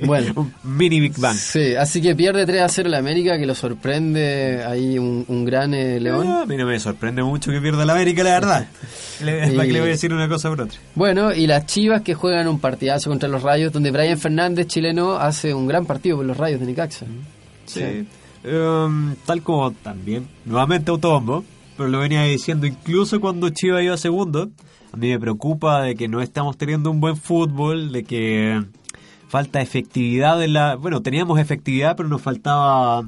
[LAUGHS] Bueno. Un mini Big Bang. Sí, así que pierde 3 a 0 la América, que lo sorprende ahí un, un gran eh, León. Ah, a mí no me sorprende mucho que pierda la América, la verdad. [LAUGHS] Le, Y- ¿Para qué le voy a decir una cosa por otra? Bueno, y las Chivas que juegan un partidazo contra los Rayos, donde Brian Fernández, chileno, hace un gran partido por los Rayos de Necaxa. Sí. Um, tal como también, nuevamente autobombo, pero lo venía diciendo incluso cuando Chivas iba segundo. A mí me preocupa de que no estamos teniendo un buen fútbol, de que falta efectividad en la... Bueno, teníamos efectividad, pero nos faltaba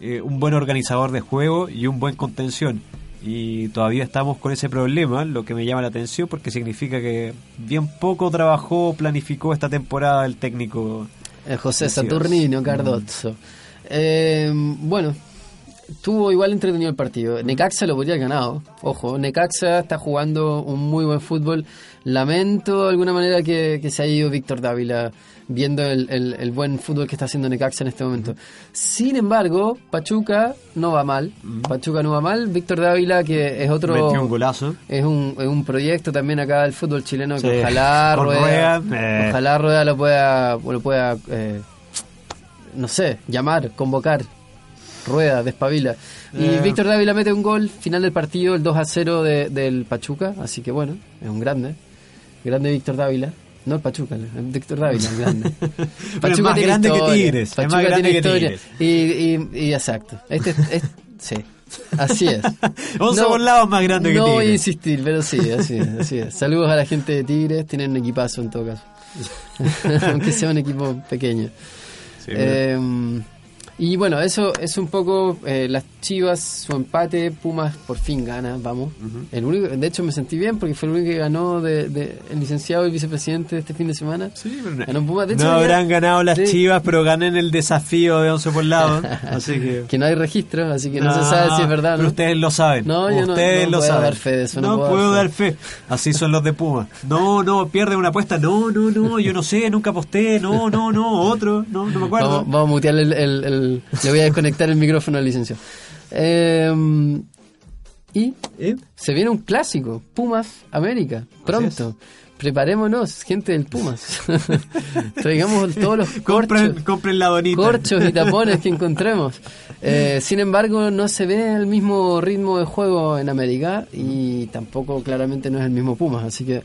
eh, un buen organizador de juego y un buen contención. Y todavía estamos con ese problema, lo que me llama la atención porque significa que bien poco trabajó, planificó esta temporada el técnico. Eh, José. Saturnino Cardozo. Eh, bueno, tuvo igual entretenido el partido. Necaxa lo podría haber ganado. Ojo, Necaxa está jugando un muy buen fútbol. Lamento de alguna manera que, que se haya ido Víctor Dávila viendo el, el- el buen fútbol que está haciendo Necaxa en este momento. Sin embargo, Pachuca no va mal. Pachuca no va mal. Víctor Dávila, que es otro... Metió un golazo. Es un, es un proyecto también acá del fútbol chileno que Sí. ojalá Rueda, Rueda, eh. ojalá Rueda lo pueda, lo pueda eh, no sé, llamar, convocar. Rueda, despabila. Y Eh. Víctor Dávila mete un gol, final del partido, el 2 a 0 de- del Pachuca, así que bueno, es un grande. Grande Víctor Dávila. No el Pachuca, el Héctor Dávila, el grande. [LAUGHS] Pero es más grande que Tigres. Pachuca es más grande tiene que. Tigres. Y, y, y exacto. Este, es, sí, así es. [LAUGHS] 11 volados más grande que no voy a Tigres. insistir, pero sí, así es, así es. Saludos a la gente de Tigres, tienen un equipazo en todo caso. [LAUGHS] Aunque sea un equipo pequeño. Sí, Eh, y bueno, eso es un poco eh, las Chivas, su empate, Pumas por fin gana, vamos. el único, de hecho me sentí bien porque fue el único que ganó de, de- el licenciado y el vicepresidente de este fin de semana. Sí, pero no- Ganó Pumas. De hecho, no habrán ganado las Sí. chivas, pero ganen el desafío de 11 por lado. [LAUGHS] así que. que no hay registro, así que no, se sabe si es verdad o Pero no. ustedes lo saben. No, yo no- ustedes no lo puedo saben. dar fe de eso, no No, puedo puedo dar fe. Así son los de Puma. No, no, pierden una apuesta. No, no, no, yo no sé, nunca aposté. No, no, no, otro. No, no me acuerdo. Vamos, vamos a mutear el, el- el- Le voy a desconectar el micrófono al licenciado. Eh, y ¿Eh? se viene un clásico, Pumas América, pronto. Preparémonos, gente del Pumas. [LAUGHS] Traigamos todos los [LAUGHS] Compren, corchos, compren la corchos y tapones que [LAUGHS] encontremos. Eh, sin embargo, no se ve el mismo ritmo de juego en América y tampoco claramente no es el mismo Pumas, así que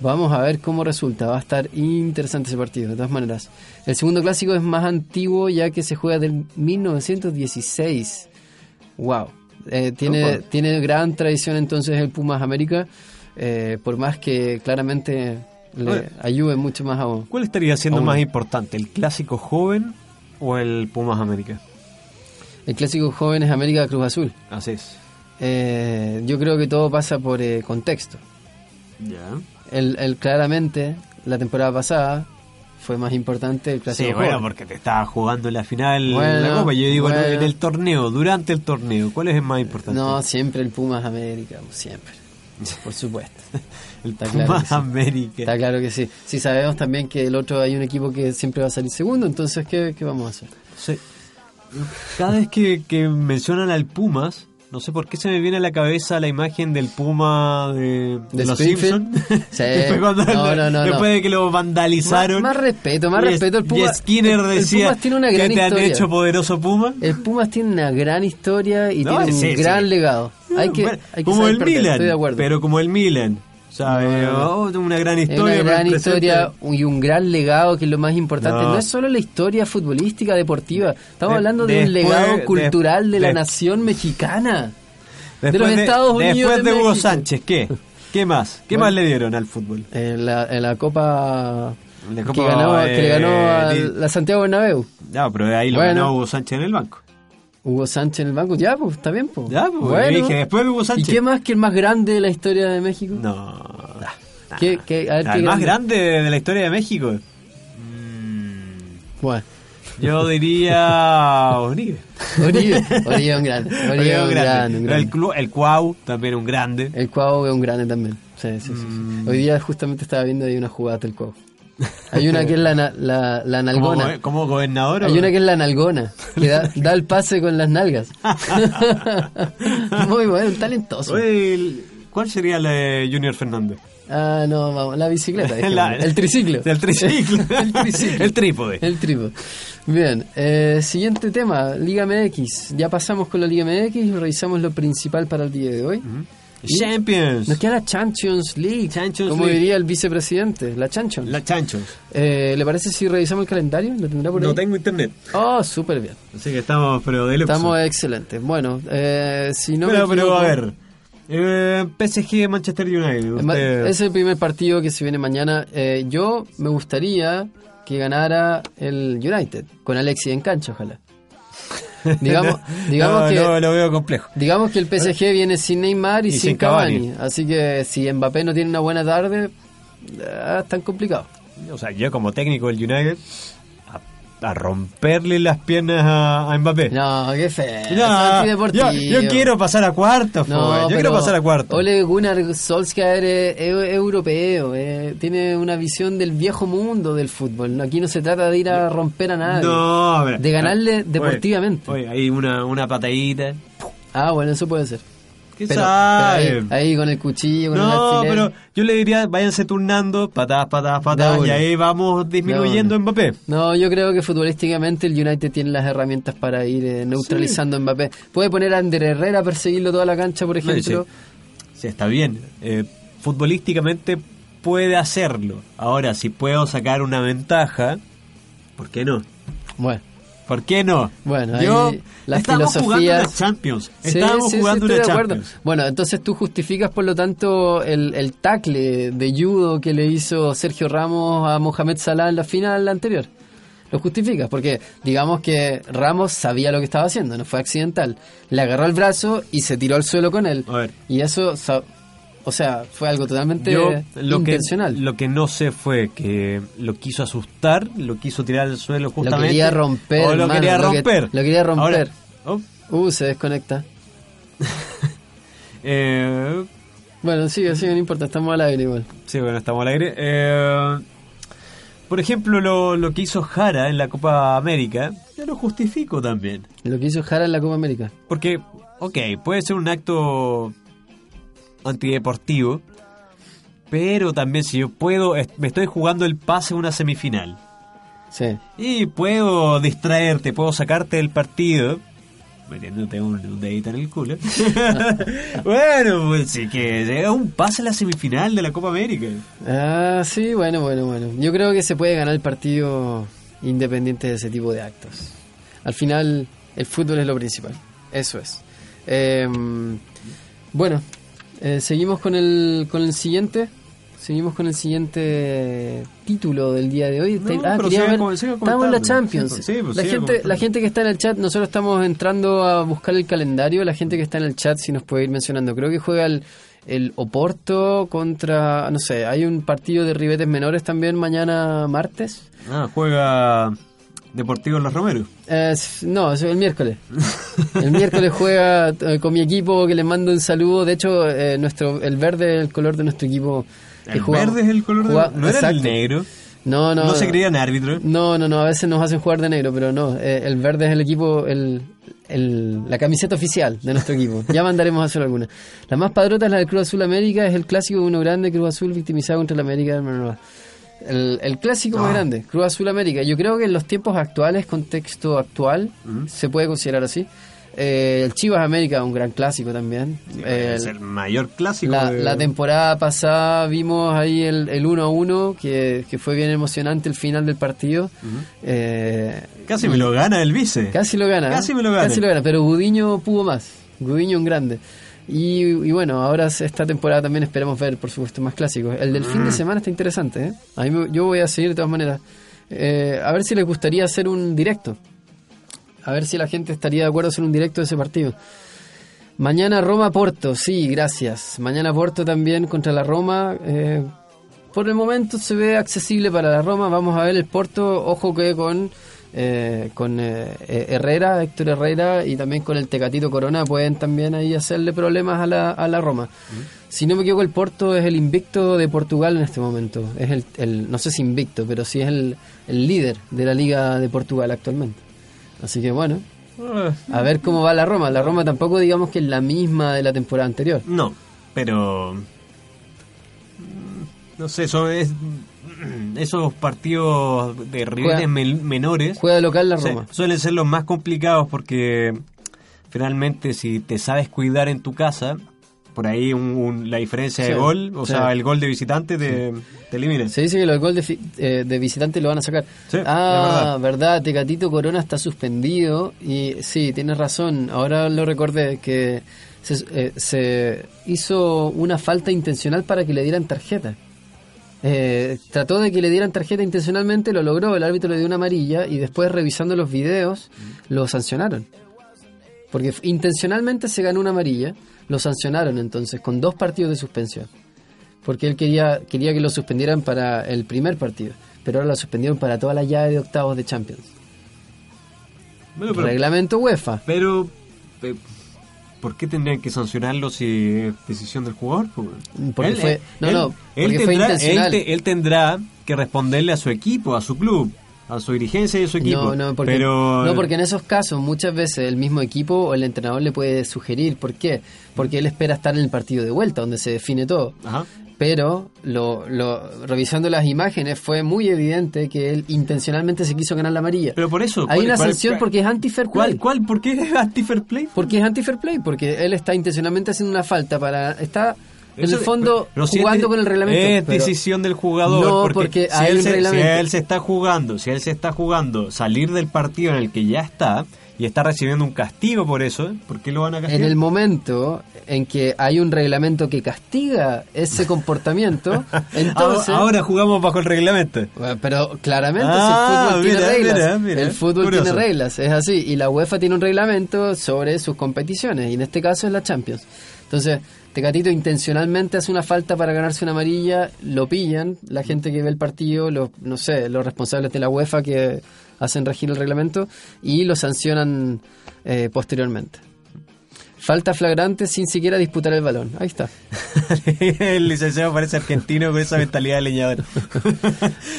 vamos a ver cómo resulta. Va a estar interesante ese partido, de todas maneras. El segundo clásico es más antiguo ya que se juega del 1916. Wow. Eh, tiene, Opa. tiene gran tradición entonces el Pumas América, eh, por más que claramente le ayude mucho más a ¿Cuál estaría siendo más importante, el clásico joven o el Pumas América? el clásico joven es América Cruz Azul. Así es. Eh, yo creo que todo pasa por contexto. Ya. El, el- claramente, la temporada pasada fue más importante el clásico Sí, bueno, joven. porque te estaba jugando la final Bueno, la Copa. Yo digo, en- bueno. en el torneo, durante el torneo, ¿cuál es el más importante? No, siempre el Pumas América, siempre. Por supuesto. [LAUGHS] el está Pumas claro sí. América. Está claro que sí. Sí, sabemos también que el otro hay un equipo que siempre va a salir segundo, entonces, ¿qué, qué vamos a hacer? Sí. Cada vez que, que mencionan al Pumas, no sé por qué se me viene a la cabeza la imagen del Puma de, de ¿De los? Simpsons. [LAUGHS] Sí. [LAUGHS] Después, No, no, no, después de que lo vandalizaron. Más, más respeto, más y- respeto. El y Pumas, Skinner el- el decía Pumas tiene una que gran te han hecho poderoso Puma. El Pumas tiene una gran historia y tiene un sí. gran legado. Hay que, Bueno, hay que como saber el perder, Milan, estoy de acuerdo. pero como el Milan. No, no, no. Oh, una gran historia. una gran y un gran legado que es lo más importante. No. No, es solo la historia futbolística, deportiva. Estamos De- hablando de un después- legado de- cultural de, la de- nación mexicana. de Después los Estados Unidos Después de de Hugo. Sánchez, ¿qué? ¿Qué más? ¿Qué Bueno. más le dieron al fútbol? En la, en la Copa, que, ganó, eh, que le ganó a di- la Santiago Bernabéu. Ya, pero ahí lo Bueno. ganó Hugo Sánchez en el banco. Hugo Sánchez en el banco. Ya, pues, está bien, pues. Ya, pues, dije, después de Hugo ¿Y Sánchez. qué más que el más grande de la historia de México? No. ¿Qué, qué- a ver, qué el más grande de la historia de México. Mm, Bueno, Yo diría [LAUGHS] Oribe. Oribe, Oribe [LAUGHS] un grande. Oribe un grande, un El, grande. El Cuau, también un grande. El Cuau es un grande también. Sí, sí, sí, sí. Mm. Hoy día justamente estaba viendo ahí una jugada del Cuau. Hay una que es la, [LAUGHS] la, la ¿Como, nalgona. go- como gobernador? Hay o- una que es la nalgona, que da, [LAUGHS] da el pase con las nalgas. [LAUGHS] Muy bueno, talentoso. Oye, ¿Cuál sería la de Junior Fernández? Ah, no, vamos, la bicicleta. La- el triciclo. El triciclo. el triciclo. El trípode. El trípode. Bien, eh, siguiente tema, Liga MX. Ya pasamos con la Liga MX revisamos lo principal para el día de hoy. Y Champions. Nos queda la Champions League, Champions como League. diría el vicepresidente, la Champions. La Chanchos. Eh, ¿Le parece si revisamos el calendario? ¿Lo tendrá por ahí? No tengo internet. Oh, súper bien. Así que estamos, pero de lujo. Estamos excelentes. Bueno, eh, si no pero, me pero a ver. Eh, PSG Manchester United. Usted- Es el primer partido que se viene mañana. Eh, yo me gustaría que ganara el United, con Alexis en cancha, ojalá. [LAUGHS] Digamos, [LAUGHS] digamos no, que no, lo veo complejo. digamos que el PSG [LAUGHS] viene sin Neymar y, Y sin sin Cavani. Cavani. Así que si Mbappé no tiene una buena tarde, eh, tan complicado. O sea, yo como técnico del United, a, romperle las piernas a, a Mbappé. No, qué feo. No, yo, yo quiero pasar a cuartos, No, yo quiero pasar a cuartos. Ole Gunnar Solskjaer es, es europeo, eh, tiene una visión del viejo mundo del fútbol. Aquí no se trata de ir a romper a nadie. No, a ver. De ganarle Oye, deportivamente. Oye, hay una, una patadita. Ah, bueno, eso puede ser. ¿Qué Pero, sabe? pero ahí, ahí con el cuchillo, con el no, pero yo le diría, váyanse turnando, patadas, patadas, patadas, y ahí vamos disminuyendo a Mbappé. No, yo creo que futbolísticamente el United tiene las herramientas para ir eh, neutralizando a Mbappé. Puede poner a Ander Herrera a perseguirlo toda la cancha, por ejemplo. Sí, está bien. Eh, futbolísticamente puede hacerlo. Ahora, si puedo sacar una ventaja, ¿por qué no? Bueno. ¿Por qué no? Bueno, Yo, las estábamos jugando una Champions. Estábamos jugando una Champions. Bueno, entonces tú justificas, por lo tanto, el, el tackle de judo que le hizo Sergio Ramos a Mohamed Salah en la final anterior. Lo justificas, porque digamos que Ramos sabía lo que estaba haciendo, no fue accidental. Le agarró el brazo y se tiró al suelo con él. Y eso o sea, fue algo totalmente lo intencional. Que, lo que no sé fue que lo quiso asustar, lo quiso tirar al suelo justamente. Lo quería romper. O lo quería romper. Lo, quería romper. Oh. Uh, se desconecta. [LAUGHS] eh, bueno, sigue, sigue, no importa, estamos al aire igual. Sí, bueno, estamos al aire. Eh, por ejemplo, lo, lo que hizo Jara en la Copa América, yo lo justifico también. Lo que hizo Jara en la Copa América. Porque, ok, puede ser un acto antideportivo. Pero también si yo puedo, me estoy jugando el pase a una semifinal. Sí. Y puedo distraerte, puedo sacarte del partido. Metiéndote un, dedito en el culo. [LAUGHS] [LAUGHS] bueno, pues sí que llega un pase a la semifinal de la Copa América. Ah, sí, bueno, bueno, bueno. Yo creo que se puede ganar el partido independiente de ese tipo de actos. Al final, el fútbol es lo principal. Eso es. Em, bueno, eh, seguimos con el, con el siguiente. Seguimos con el siguiente título del día de hoy. ah, estamos en la Champions. Pues la, gente, la gente que está en el chat, nosotros estamos entrando a buscar el calendario. La gente que está en el chat, si nos puede ir mencionando. Creo que juega el, el Oporto contra, no sé, hay un partido de ribetes menores también mañana martes. Ah, juega Deportivo Los Romeros. no, es el miércoles. El miércoles juega eh, con mi equipo que les mando un saludo. De hecho, eh, nuestro el verde es el color de nuestro equipo. ¿El verde es el color de ¿No era el negro? No, no. ¿No se creían árbitros? No, no, no. A veces nos hacen jugar de negro, pero no. Eh, el verde es el equipo, el, el, la camiseta oficial de nuestro equipo. [LAUGHS] Ya mandaremos a hacer alguna. La más padrota es la del Cruz Azul América. Es el clásico de uno grande, Cruz Azul victimizado contra la América. El, clásico más ah. grande, Cruz Azul América. Yo creo que en los tiempos actuales, contexto actual, se puede considerar así. Eh, el Chivas América, un gran clásico también. es el mayor clásico. La, temporada pasada vimos ahí el, el 1 a 1, que, fue bien emocionante el final del partido. Eh, casi me lo gana el vice. Casi lo gana. Casi me lo gana. Casi lo gana, pero Gudiño pudo más. Gudiño un grande. Y, bueno, ahora esta temporada también esperamos ver, por supuesto, más clásicos. El del fin de mm. semana está interesante, ¿eh? A mí yo voy a seguir de todas maneras. Eh, a ver si les gustaría hacer un directo. A ver si la gente estaría de acuerdo en hacer un directo de ese partido. Mañana Roma-Porto, sí, gracias. Mañana Porto también contra la Roma. Eh, por el momento se ve accesible para la Roma. Vamos a ver el Porto, ojo que con eh, con eh, eh, Herrera, Héctor Herrera y también con el Tecatito Corona pueden también ahí hacerle problemas a la, a la Roma. Si no me equivoco, el Porto es el invicto de Portugal en este momento. Es el, el no sé si invicto, pero sí es el, el líder de la Liga de Portugal actualmente. Así que bueno, a ver cómo va la Roma. La Roma tampoco digamos que es la misma de la temporada anterior. No, pero... No sé, eso es [CLEARS THROAT] esos partidos de rivales menores. Juega local la Roma. suelen ser los más complicados porque finalmente si te sabes cuidar en tu casa, por ahí la diferencia de gol, o sea, el gol de visitante te, elimina. Se dice que los gol de, eh, de, visitante lo van a sacar. ah, verdad. verdad, Tecatito Corona está suspendido y sí, tienes razón, ahora lo recordé que se, eh, se hizo una falta intencional para que le dieran tarjeta. Eh, trató de que le dieran tarjeta intencionalmente, lo logró, el árbitro le dio una amarilla y después revisando los videos lo sancionaron. Porque intencionalmente se ganó una amarilla, lo sancionaron entonces con dos partidos de suspensión. Porque él quería, quería que lo suspendieran para el primer partido, pero ahora lo suspendieron para toda la llave de octavos de Champions. Reglamento UEFA. Pero, ¿Por qué tendrían que sancionarlo si es decisión del jugador? Porque fue, no, no, él tendrá, él, tendrá que responderle a su equipo, a su club, a su dirigencia y a su equipo. No, no, porque, no, porque en esos casos muchas veces el mismo equipo o el entrenador le puede sugerir. ¿Por qué? Porque él espera estar en el partido de vuelta, donde se define todo. Ajá pero lo, lo, revisando las imágenes fue muy evidente que él intencionalmente se quiso ganar la amarilla. Pero por eso... Hay una sanción porque es anti-fair play. ¿Cuál, ¿Por qué es anti-fair play? Porque es anti-fair play, porque él está intencionalmente haciendo una falta para... está en el fondo, jugando con el reglamento. Es decisión del jugador. No, porque, si, él se, si él se está jugando, si él se está jugando salir del partido en el que ya está y está recibiendo un castigo por eso, ¿por qué lo van a castigar? En el momento en que hay un reglamento que castiga ese comportamiento, [LAUGHS] entonces... Ahora jugamos bajo el reglamento. pero claramente el ah, fútbol tiene reglas. el fútbol tiene reglas, es así. Y la UEFA tiene un reglamento sobre sus competiciones, y en este caso es la Champions. Entonces, Tecatito intencionalmente hace una falta para ganarse una amarilla, lo pillan, la gente que ve el partido, los, no sé, los responsables de la UEFA que hacen regir el reglamento y lo sancionan eh, posteriormente. Falta flagrante sin siquiera disputar el balón. Ahí está. [LAUGHS] el licenciado parece argentino con esa mentalidad de leñador.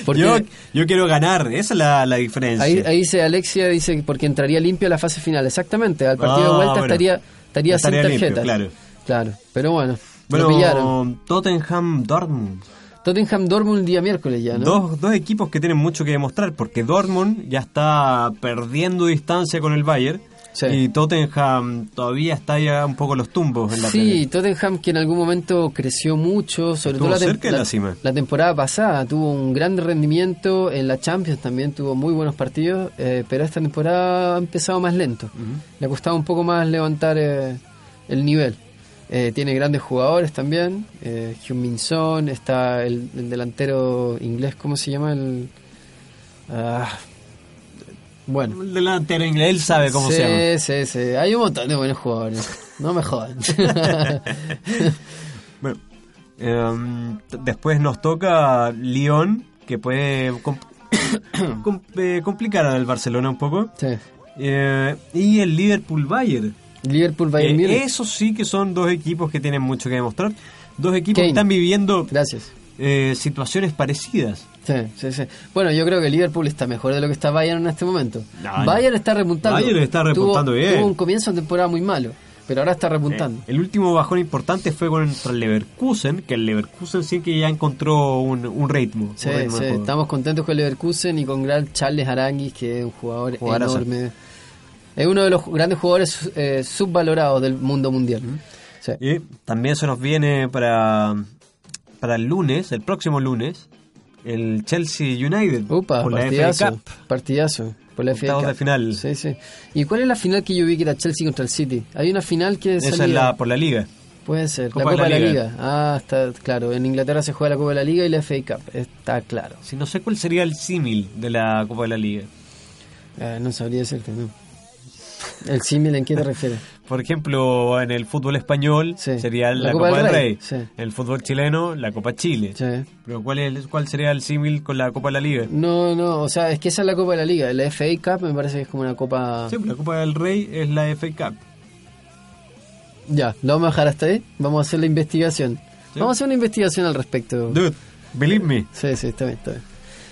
[LAUGHS] yo, yo quiero ganar, esa es la, diferencia. Ahí, dice Alexia, dice porque entraría limpio a la fase final. Exactamente, al partido de vuelta estaría, estaría, sin tarjeta. claro. claro, pero bueno, bueno lo pillaron. Tottenham Dortmund. Tottenham Dortmund el día miércoles ya, ¿no? Dos, dos equipos que tienen mucho que demostrar, porque Dortmund ya está perdiendo distancia con el Bayern. Y Tottenham todavía está ya un poco los tumbos en la Sí, Tottenham que en algún momento creció mucho, sobre todo la, cerca la, cima. la, temporada pasada tuvo un gran rendimiento, en la Champions también tuvo muy buenos partidos, eh, pero esta temporada ha empezado más lento. Le ha costado un poco más levantar eh, el nivel. Eh, tiene grandes jugadores también. Eh, Son, está el, delantero inglés, ¿cómo se llama? El, ah, bueno. El delantero inglés, él sabe cómo se llama. Sí, sí, sí. Hay un montón de buenos jugadores. No me jodan. [LAUGHS] bueno, em, después nos toca Lyon, que puede [COUGHS] eh, complicar al Barcelona un poco. Sí. Eh, y el Liverpool Bayern Liverpool Bayern eh, Eso sí que son dos equipos que tienen mucho que demostrar. Dos equipos que están viviendo Gracias. Eh, situaciones parecidas. Sí, sí, sí. Bueno, yo creo que Liverpool está mejor de lo que está Bayern en este momento. Bayern está remontando. Bayern está repuntando bien. Tuvo un comienzo de temporada muy malo, pero ahora está repuntando. Eh, el último bajón importante fue contra el Leverkusen, que el Leverkusen sí que ya encontró un, ritmo. Sí, sí. Estamos contentos con el Leverkusen y con gran Charles Aranguis, que es un jugador enorme. Es uno de los grandes jugadores eh, subvalorados del mundo mundial. Y también se nos viene para, para el lunes, el próximo lunes, el Chelsea United. Upa, por partidazo, la FA Cup. partidazo. Por la FA Cup. de final. Sí, sí. ¿Y cuál es la final que yo vi que era Chelsea contra el City? Hay una final que Esa es la, por la Liga. Puede ser, la Copa de la, Liga. Ah, está claro. En Inglaterra se juega la Copa de la Liga y la FA Cup. Está claro. Si no sé cuál sería el símil de la Copa de la Liga. Ah, no sabría decirte, no. ¿El símil en qué te refieres? [LAUGHS] Por ejemplo, en el fútbol español sería la, Copa, del Rey. En el fútbol chileno, la Copa Chile. Pero ¿cuál, es, ¿cuál sería el símil con la Copa de la Liga? No, no, o sea, es que esa es la Copa de la Liga. La FA Cup me parece que es como una Copa... Sí, la Copa del Rey es la FA Cup. Ya, lo vamos a dejar hasta ahí. Vamos a hacer la investigación. Vamos a hacer una investigación al respecto. Dude, believe me. Sí, sí, está bien, está bien.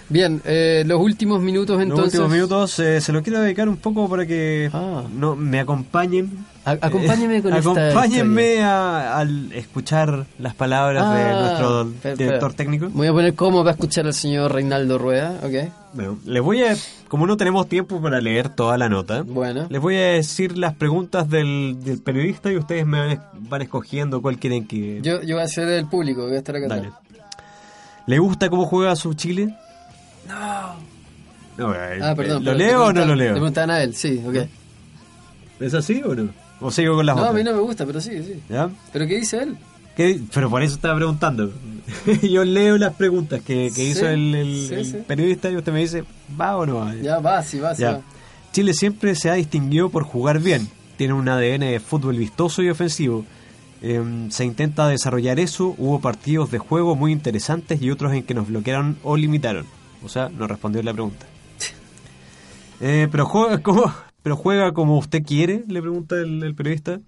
Bien, eh, los últimos minutos entonces. Los últimos minutos eh, se lo quiero dedicar un poco para que ah. no me acompañen. [LAUGHS] acompáñenme con Acompáñenme al escuchar las palabras de ah, nuestro director técnico. Voy a poner cómo va a escuchar al señor Reinaldo Rueda, ¿ok? Bueno, les voy a, como no tenemos tiempo para leer toda la nota, bueno. les voy a decir las preguntas del, periodista y ustedes me van, escogiendo cuál quieren que... Yo, yo voy a ser el público, voy a estar acá. ¿Le gusta cómo juega su Chile? No. ah, perdón. ¿Lo leo o no lo leo? Le preguntaban a él, sí, ok. ¿Es así o no? ¿O sigo con las no, otras? No, a mí no me gusta, pero sí, sí. ¿Ya? ¿Pero qué dice él? ¿Qué? Pero por eso estaba preguntando. [LAUGHS] Yo leo las preguntas que, que hizo el, el, periodista y usted me dice, ¿va o no va? Ya, va, sí, va, sí va. Chile siempre se ha distinguido por jugar bien. Tiene un ADN de fútbol vistoso y ofensivo. Em, se intenta desarrollar eso. Hubo partidos de juego muy interesantes y otros en que nos bloquearon o limitaron. O sea, no respondió la pregunta. Eh, pero juega como, pero juega como usted quiere, le pregunta el, periodista.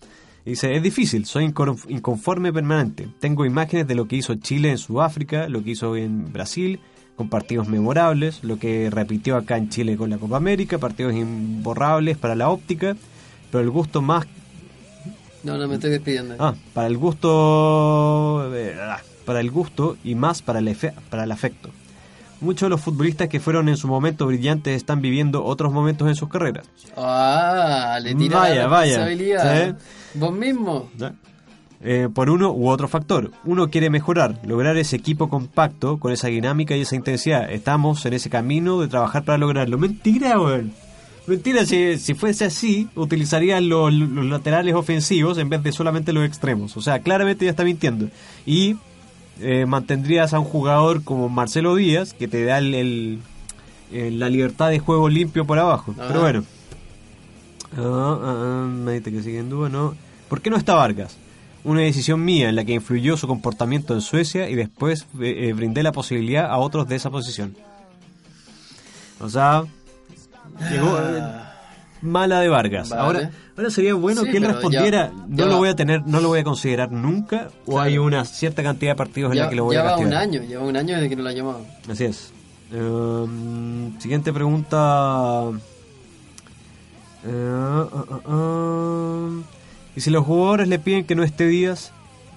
dice, es difícil, soy inconforme permanente. Tengo imágenes de lo que hizo Chile en Sudáfrica, lo que hizo en Brasil, con partidos memorables, lo que repitió acá en Chile con la Copa América, partidos imborrables para la óptica, pero el gusto más... No, no, me estoy despidiendo. Ah, para el gusto... Eh, ah, para el gusto y más para el, para el afecto. Muchos de los futbolistas que fueron en su momento brillantes están viviendo otros momentos en sus carreras. Ah, le tira vaya, la responsabilidad. Vaya, ¿Vos mismo? eh, por uno u otro factor. Uno quiere mejorar, lograr ese equipo compacto con esa dinámica y esa intensidad. Estamos en ese camino de trabajar para lograrlo. Mentira, weón. Mentira, si, si fuese así, utilizarían los, laterales ofensivos en vez de solamente los extremos. O sea, claramente ya está mintiendo. Y eh, mantendrías a un jugador como Marcelo Díaz, que te da el, la libertad de juego limpio por abajo. Pero ah. bueno. Ah, ah, me dice que sigue en duda, ¿no? ¿Por qué no está Vargas? Una decisión mía en la que influyó su comportamiento en Suecia y después eh, eh, brindé la posibilidad a otros de esa posición. O sea, Llegó eh, mala de Vargas. Ahora, ahora sería bueno que él respondiera, no lo voy a tener, no lo voy a considerar nunca, o hay una cierta cantidad de partidos en la que lo voy a castigar. un año, lleva un año desde que no lo ha llamado. Así es. Em, siguiente pregunta. Eh, uh, y si los jugadores le piden que no esté Díaz,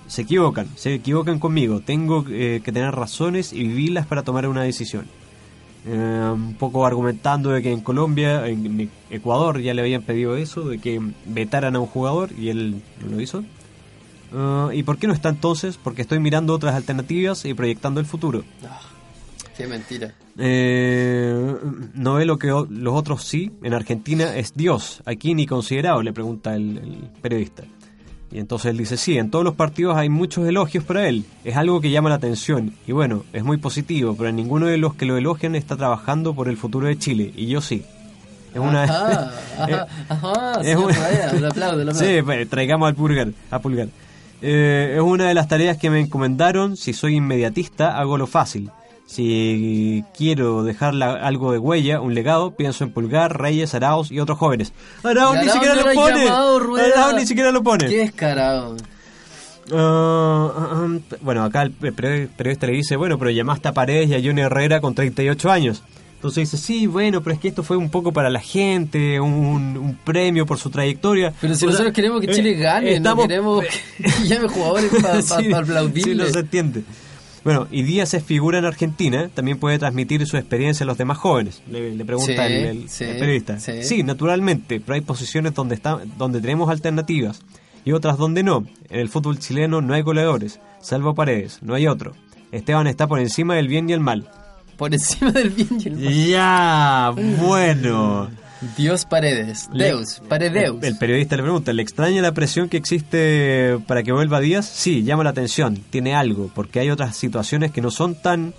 se equivocan, se equivocan conmigo. Tengo eh, que tener razones y vivirlas para tomar una decisión. Eh, un poco argumentando de que en Colombia, en Ecuador ya le habían pedido eso, de que vetaran a un jugador y él no lo hizo. Eh, ¿Y por qué no está entonces? Porque estoy mirando otras alternativas y proyectando el futuro. Ah, qué mentira. Eh, no ve lo que los otros sí. En Argentina es Dios. Aquí ni considerado, le pregunta el periodista. Y entonces él dice, sí, en todos los partidos hay muchos elogios para él, es algo que llama la atención, y bueno, es muy positivo, pero ninguno de los que lo elogian está trabajando por el futuro de Chile, y yo sí. Es una... Ajá, ajá, [LAUGHS] ajá, es lo [LAUGHS] aplaudo, Sí, pues, traigamos al pulgar. A pulgar. Eh, es una de las tareas que me encomendaron, si soy inmediatista, hago lo fácil. Si quiero dejar algo de huella, un legado, pienso en Pulgar, Reyes, Arauz y otros jóvenes. Arauz ni siquiera lo pone. Arauz ni siquiera lo pone. Qué descarado. Ah, ah, ah, bueno, acá el periodista le dice, bueno, pero llamaste a Paredes y a Johnny Herrera con 38 años. Entonces dice, sí, bueno, pero es que esto fue un poco para la gente, un, premio por su trayectoria. Pero si nosotros queremos que Chile eh, gane, no queremos [LAUGHS] que llame jugadores para pa. Sí, no se entiende. Bueno, y Díaz es figura en Argentina, también puede transmitir su experiencia a los demás jóvenes, le, pregunta el, periodista. Sí. naturalmente, pero hay posiciones donde, está, donde tenemos alternativas y otras donde no. En el fútbol chileno no hay goleadores, salvo Paredes, no hay otro. Esteban está por encima del bien y el mal. Por encima del bien y el mal. Ya, [LAUGHS] bueno. Dios Paredes, Deus, Paredeus. El, periodista le pregunta, ¿le extraña la presión que existe para que vuelva Díaz? Sí, llama la atención, tiene algo, porque hay otras situaciones que no son tan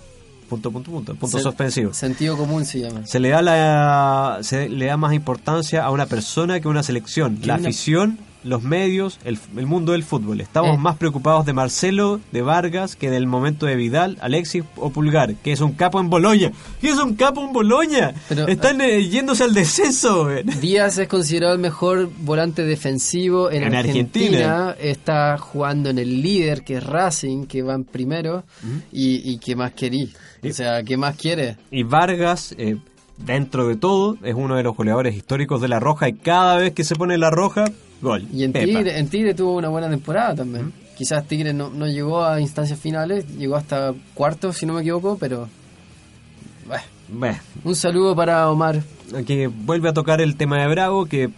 punto punto punto punto suspensivo sentido común se llama se le da la se le da más importancia a una persona que a una selección la afición los medios, el, mundo del fútbol. Estamos eh. más preocupados de Marcelo, de Vargas, que del momento de Vidal, Alexis o Pulgar, que es un capo en Boloña. ¿Qué es un capo en Boloña? Están eh, yéndose al descenso. Díaz es considerado el mejor volante defensivo en, Argentina. Está jugando en el líder, que es Racing, que va en primero. y, y qué más querí. O sea, ¿qué más quiere? Y Vargas... Eh, dentro de todo, es uno de los goleadores históricos de La Roja y cada vez que se pone La Roja, Gol. Y en Tigre, en Tigre, tuvo una buena temporada también. Quizás Tigre no, no, llegó a instancias finales, llegó hasta cuartos, si no me equivoco, pero... Bueno. Un saludo para Omar. Que vuelve a tocar el tema de Bravo, que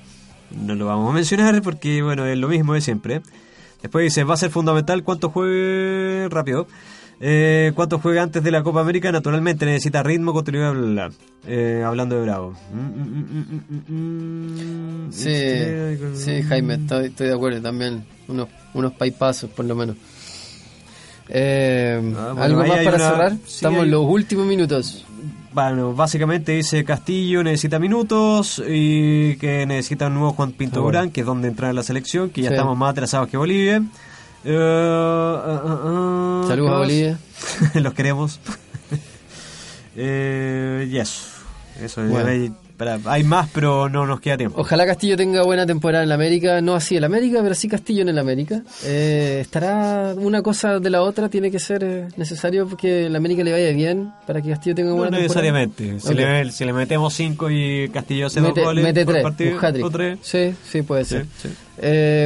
no lo vamos a mencionar porque, bueno, es lo mismo de siempre. Después dice, va a ser fundamental cuánto juegue rápido. Eh, ¿Cuánto juega antes de la Copa América? Naturalmente necesita ritmo, contenido, bla, eh, hablando de Bravo. Mm, mm, mm, sí, sí, Jaime, estoy, de acuerdo también. Unos, unos paipazos, por lo menos. Eh, ah, ¿Algo más para cerrar? Estamos en los últimos minutos. Bueno, básicamente dice Castillo necesita minutos y que necesita un nuevo Juan Pinto Durán, que es donde entra en la selección, que ya estamos más atrasados que Bolivia. Uh, uh, Saludos a Bolivia. [LAUGHS] Los queremos. [LAUGHS] eh, yes. Eso hay, hay, más, pero no nos queda tiempo. Ojalá Castillo tenga buena temporada en la América. No así en la América, pero sí Castillo en el América. Eh, estará una cosa de la otra. Tiene que ser eh, necesario que la América le vaya bien para que Castillo tenga buena no necesariamente. Si, le, si, le, metemos 5 y Castillo hace mete, dos goles mete tres, Sí, sí, puede ser.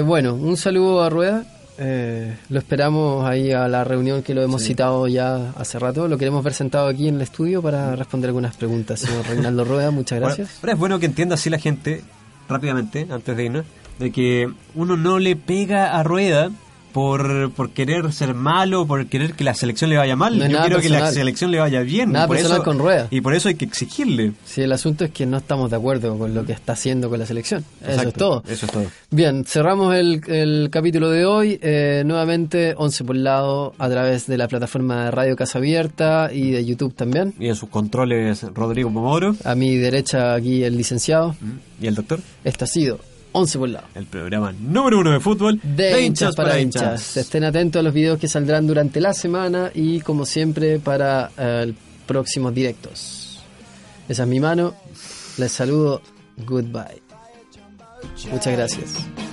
Bueno, un saludo a Rueda. Eh, lo esperamos ahí a la reunión que lo hemos citado ya hace rato. Lo queremos ver sentado aquí en el estudio para responder algunas preguntas. Señor [LAUGHS] Reinaldo Rueda, muchas gracias. pero es bueno que entienda así la gente, rápidamente, antes de irnos, de que uno no le pega a Rueda por, por querer ser malo, por querer que la selección le vaya mal. Yo quiero que la selección le vaya bien. Nada personal con rueda. Y por eso hay que exigirle. Sí, el asunto es que no estamos de acuerdo con lo que está haciendo con la selección. eso es todo. Eso es todo. Bien, cerramos el, el capítulo de hoy. Eh, nuevamente, 11 por lado, a través de la plataforma de Radio Casa Abierta y de YouTube también. Y en sus controles, Rodrigo Pomoro. A mi derecha, aquí el licenciado. ¿Y el doctor? Esto ha sido 11 por lado. El programa número uno de fútbol de, hinchas, para, hinchas. Estén atentos a los videos que saldrán durante la semana y como siempre para eh, próximos directos. Esa es mi mano. Les saludo. Goodbye. Muchas gracias.